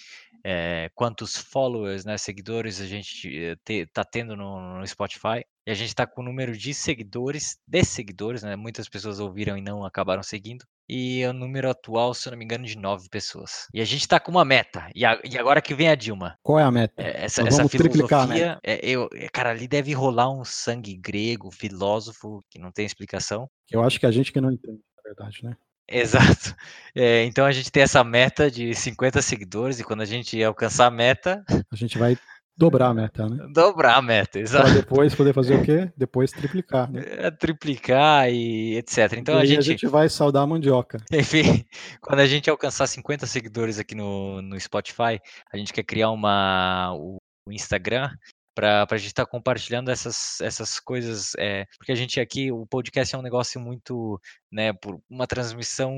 é, quantos followers, né, seguidores a gente eh, te, tá tendo no, no Spotify. E a gente está com o número de seguidores, de seguidores, né? Muitas pessoas ouviram e não acabaram seguindo. E o número atual, se eu não me engano, de nove pessoas. E a gente está com uma meta. E, a, e, agora que vem a Dilma. Qual é a meta? É, essa, essa filosofia, é, eu, é, cara, ali deve rolar um sangue grego, filósofo, que não tem explicação. Eu acho que a gente que não entende, na verdade, né? Exato. [LAUGHS] É, então a gente tem essa meta de 50 seguidores e quando a gente alcançar a meta. A gente vai Dobrar a meta, né? Dobrar a meta, exato. Para depois poder fazer o quê? [LAUGHS] Depois triplicar, né? É, triplicar e etc. Então e a gente... a gente vai saudar a mandioca. [LAUGHS] Enfim, quando a gente alcançar 50 seguidores aqui no, no Spotify, a gente quer criar uma, o Instagram para a gente estar tá compartilhando essas, essas coisas, é, porque a gente aqui, o podcast é um negócio muito, né, por uma transmissão,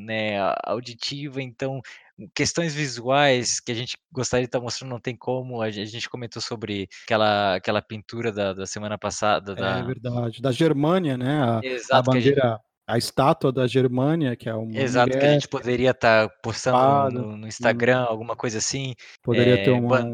né, auditiva, então questões visuais que a gente gostaria de estar tá mostrando não tem como, a gente comentou sobre aquela, aquela pintura da, da semana passada. É da... verdade, da Germânia, né, a, Exato, a bandeira... A, estátua da Germânia, que é uma. Exato, mulher, que a gente poderia estar tá postando no, no, Instagram, alguma coisa assim. Poderia é, ter uma,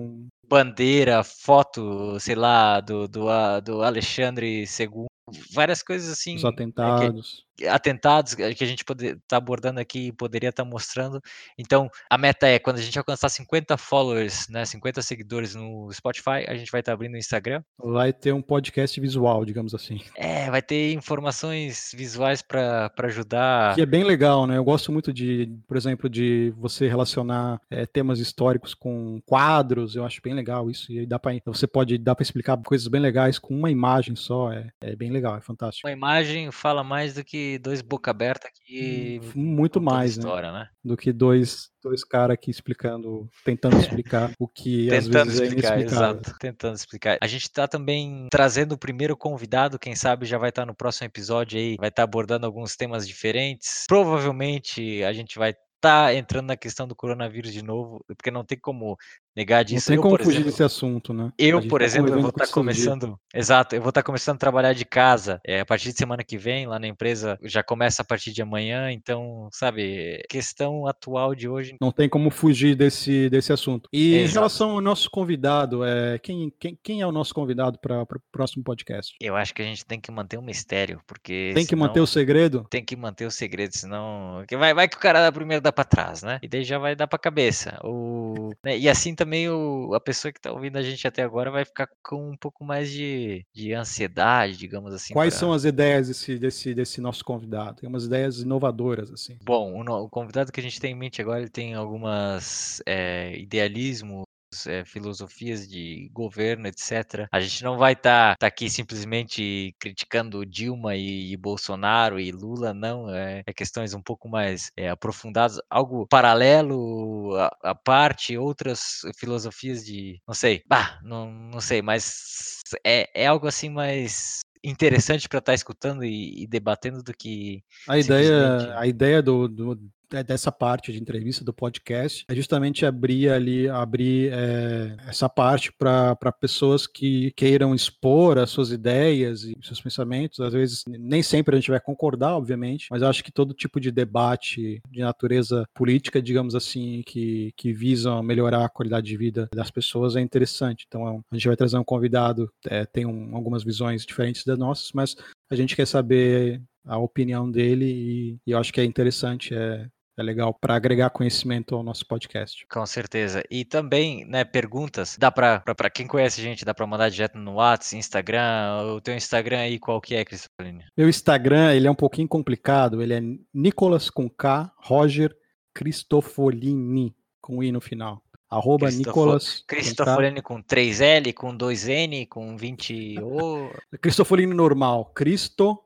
bandeira, foto, sei lá, do, do, do Alexandre II, várias coisas assim. Os atentados. É, que, atentados que a gente está abordando aqui e poderia estar tá mostrando. Então, a meta é quando a gente alcançar 50 followers, né, 50 seguidores no Spotify, a gente vai estar tá abrindo o Instagram. Vai ter um podcast visual, digamos assim. É, vai ter informações visuais para ajudar. Que é bem legal, né? Eu gosto muito de, por exemplo, de você relacionar é, temas históricos com quadros. Eu acho bem legal isso. E dá para você pode dar para explicar coisas bem legais com uma imagem só. É, é bem legal, é fantástico. Uma imagem fala mais do que dois boca aberta aqui. Hum, muito mais, né? história, né? né? Do que dois, dois caras aqui explicando, tentando [LAUGHS] explicar o que às vezes é explicar, é Exato, tentando explicar. A gente está também trazendo o primeiro convidado, quem sabe já vai estar tá no próximo episódio aí, vai estar tá abordando alguns temas diferentes. Provavelmente a gente vai tá entrando na questão do coronavírus de novo, porque não tem como negar disso. Não tem eu, como fugir exemplo, desse assunto, né? Eu, por tá exemplo, eu vou estar tá começando. Exato, eu vou estar tá começando a trabalhar de casa é, a partir de semana que vem, lá na empresa já começa a partir de amanhã, então, sabe, questão atual de hoje. Não tem como fugir desse, desse assunto. E Exato. em relação ao nosso convidado, é, quem, quem, quem é o nosso convidado para o próximo podcast? Eu acho que a gente tem que manter um mistério, porque. Tem que manter o segredo? Tem que manter o segredo, senão. Vai, vai que o cara da primeira dá para trás, né? E daí já vai dar para cabeça. O... Né? E assim também o, a pessoa que está ouvindo a gente até agora vai ficar com um pouco mais de, de ansiedade, digamos assim. Quais pra... são as ideias desse, desse, desse nosso convidado? Tem umas ideias inovadoras, assim. Bom, o, o convidado que a gente tem em mente agora, ele tem algumas é, idealismo é, filosofias de governo, etc. A gente não vai estar tá, tá aqui simplesmente criticando Dilma e, e, Bolsonaro e Lula, não. É, é questões um pouco mais é, aprofundadas, algo paralelo à, parte, outras filosofias de, não sei, bah, não, não sei, mas é, é algo assim mais interessante para estar tá escutando e, e, debatendo do que a ideia a ideia do, do dessa parte de entrevista do podcast é justamente abrir ali, abrir é, essa parte para pessoas que queiram expor as suas ideias e seus pensamentos. Às vezes, nem sempre a gente vai concordar, obviamente, mas acho que todo tipo de debate de natureza política, digamos assim, que, que visam melhorar a qualidade de vida das pessoas é interessante. Então, a gente vai trazer um convidado, é, tem um, algumas visões diferentes das nossas, mas a gente quer saber a opinião dele e, e eu acho que é interessante, é, é legal para agregar conhecimento ao nosso podcast. Com certeza. E também, né, perguntas, dá para quem conhece a gente, dá para mandar direto no WhatsApp, Instagram, o teu Instagram aí qual que é, Cristofolini? Meu Instagram, ele é um pouquinho complicado, ele é Nicolas com K, Roger Cristofolini, com I no final. Arroba Cristofo Nicolas. Cristofolini com 3L, com 2N, com 20 [LAUGHS] O. Cristofolini normal. Cristo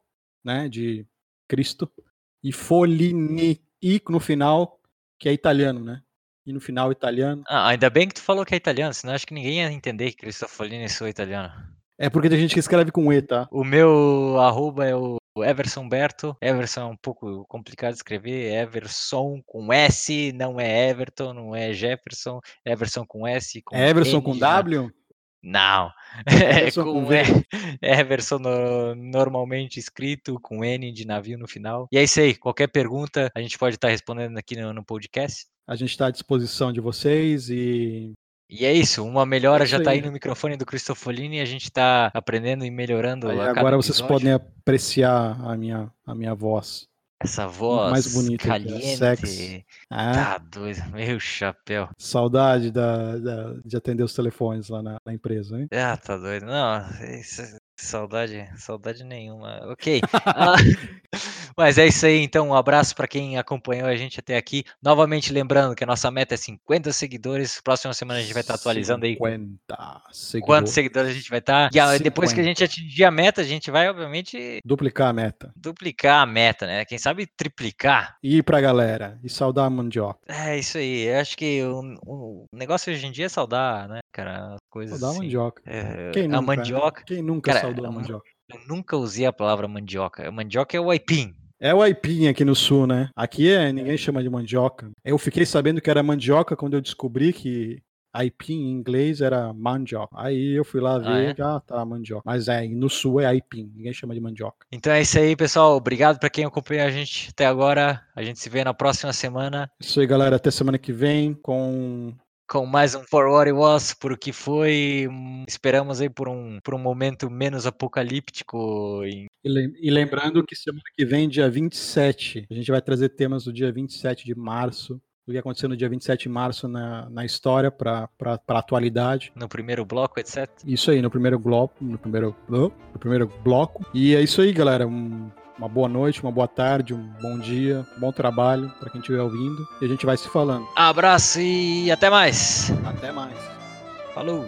né, de Cristo, e Folini, e no final, que é italiano, né? E no final italiano. Ah, ainda bem que tu falou que é italiano, senão acho que ninguém ia entender que Cristofolini sou italiano. É porque tem gente que escreve com E, tá? O meu arroba é o Everson Berto. Everson é um pouco complicado de escrever. Everson com S, não é Everton, não é Jefferson. Everson com S. Com Everson N com W? Não. [LAUGHS] É com, é, Everson no, normalmente escrito com N de navio no final. E é isso aí. Qualquer pergunta a gente pode estar respondendo aqui no, no podcast. A gente está à disposição de vocês e e é isso, uma melhora é já está aí no microfone do Cristofolini e a gente está aprendendo e melhorando. Aí, agora vocês podem apreciar a minha, a minha voz. Essa voz mais bonita, caliente. Sexy. Ah. Tá doido, [LAUGHS] meu chapéu. Saudade da, da, de atender os telefones lá na, na empresa, hein? Ah, tá doido. Não, isso, Saudade, saudade nenhuma. Ok. [LAUGHS] Ah, [LAUGHS] mas é isso aí, então. Um abraço para quem acompanhou a gente até aqui. Novamente lembrando que a nossa meta é 50 seguidores. Próxima semana a gente vai estar atualizando aí. 50 seguidores. Quantos seguidores a gente vai estar. E depois que a gente atingir a meta, a gente vai, obviamente. Duplicar a meta. Duplicar a meta, né? Quem sabe triplicar. E ir pra galera. E saudar a mandioca. É isso aí. Eu acho que o, o negócio hoje em dia é saudar, né, cara? Coisas saudar assim. a mandioca. É, quem nunca, a mandioca. Quem nunca cara, saudou a mandioca? Eu nunca usei a palavra mandioca. Mandioca é o aipim. É o aipim aqui no sul, né? Aqui é, ninguém chama de mandioca. Eu fiquei sabendo que era mandioca quando eu descobri que aipim em inglês era mandioca. Aí eu fui lá ver, ah, é? ah tá, mandioca. Mas é, no sul é aipim, ninguém chama de mandioca. Então é isso aí, pessoal. Obrigado para quem acompanhou a gente até agora. A gente se vê na próxima semana. Isso aí, galera. Até semana que vem com com mais um For What It Was, por o que foi. Esperamos aí por um, por um momento menos apocalíptico. E... E lembrando que semana que vem, dia 27, a gente vai trazer temas do dia 27 de março do que aconteceu no dia 27 de março na, na história para a atualidade. No primeiro bloco, etc. Isso aí, no primeiro bloco, no primeiro, no primeiro bloco. E é isso aí, galera. Um, uma boa noite, uma boa tarde, um bom dia, um bom trabalho para quem estiver ouvindo. E a gente vai se falando. Abraço e até mais. Até mais. Falou.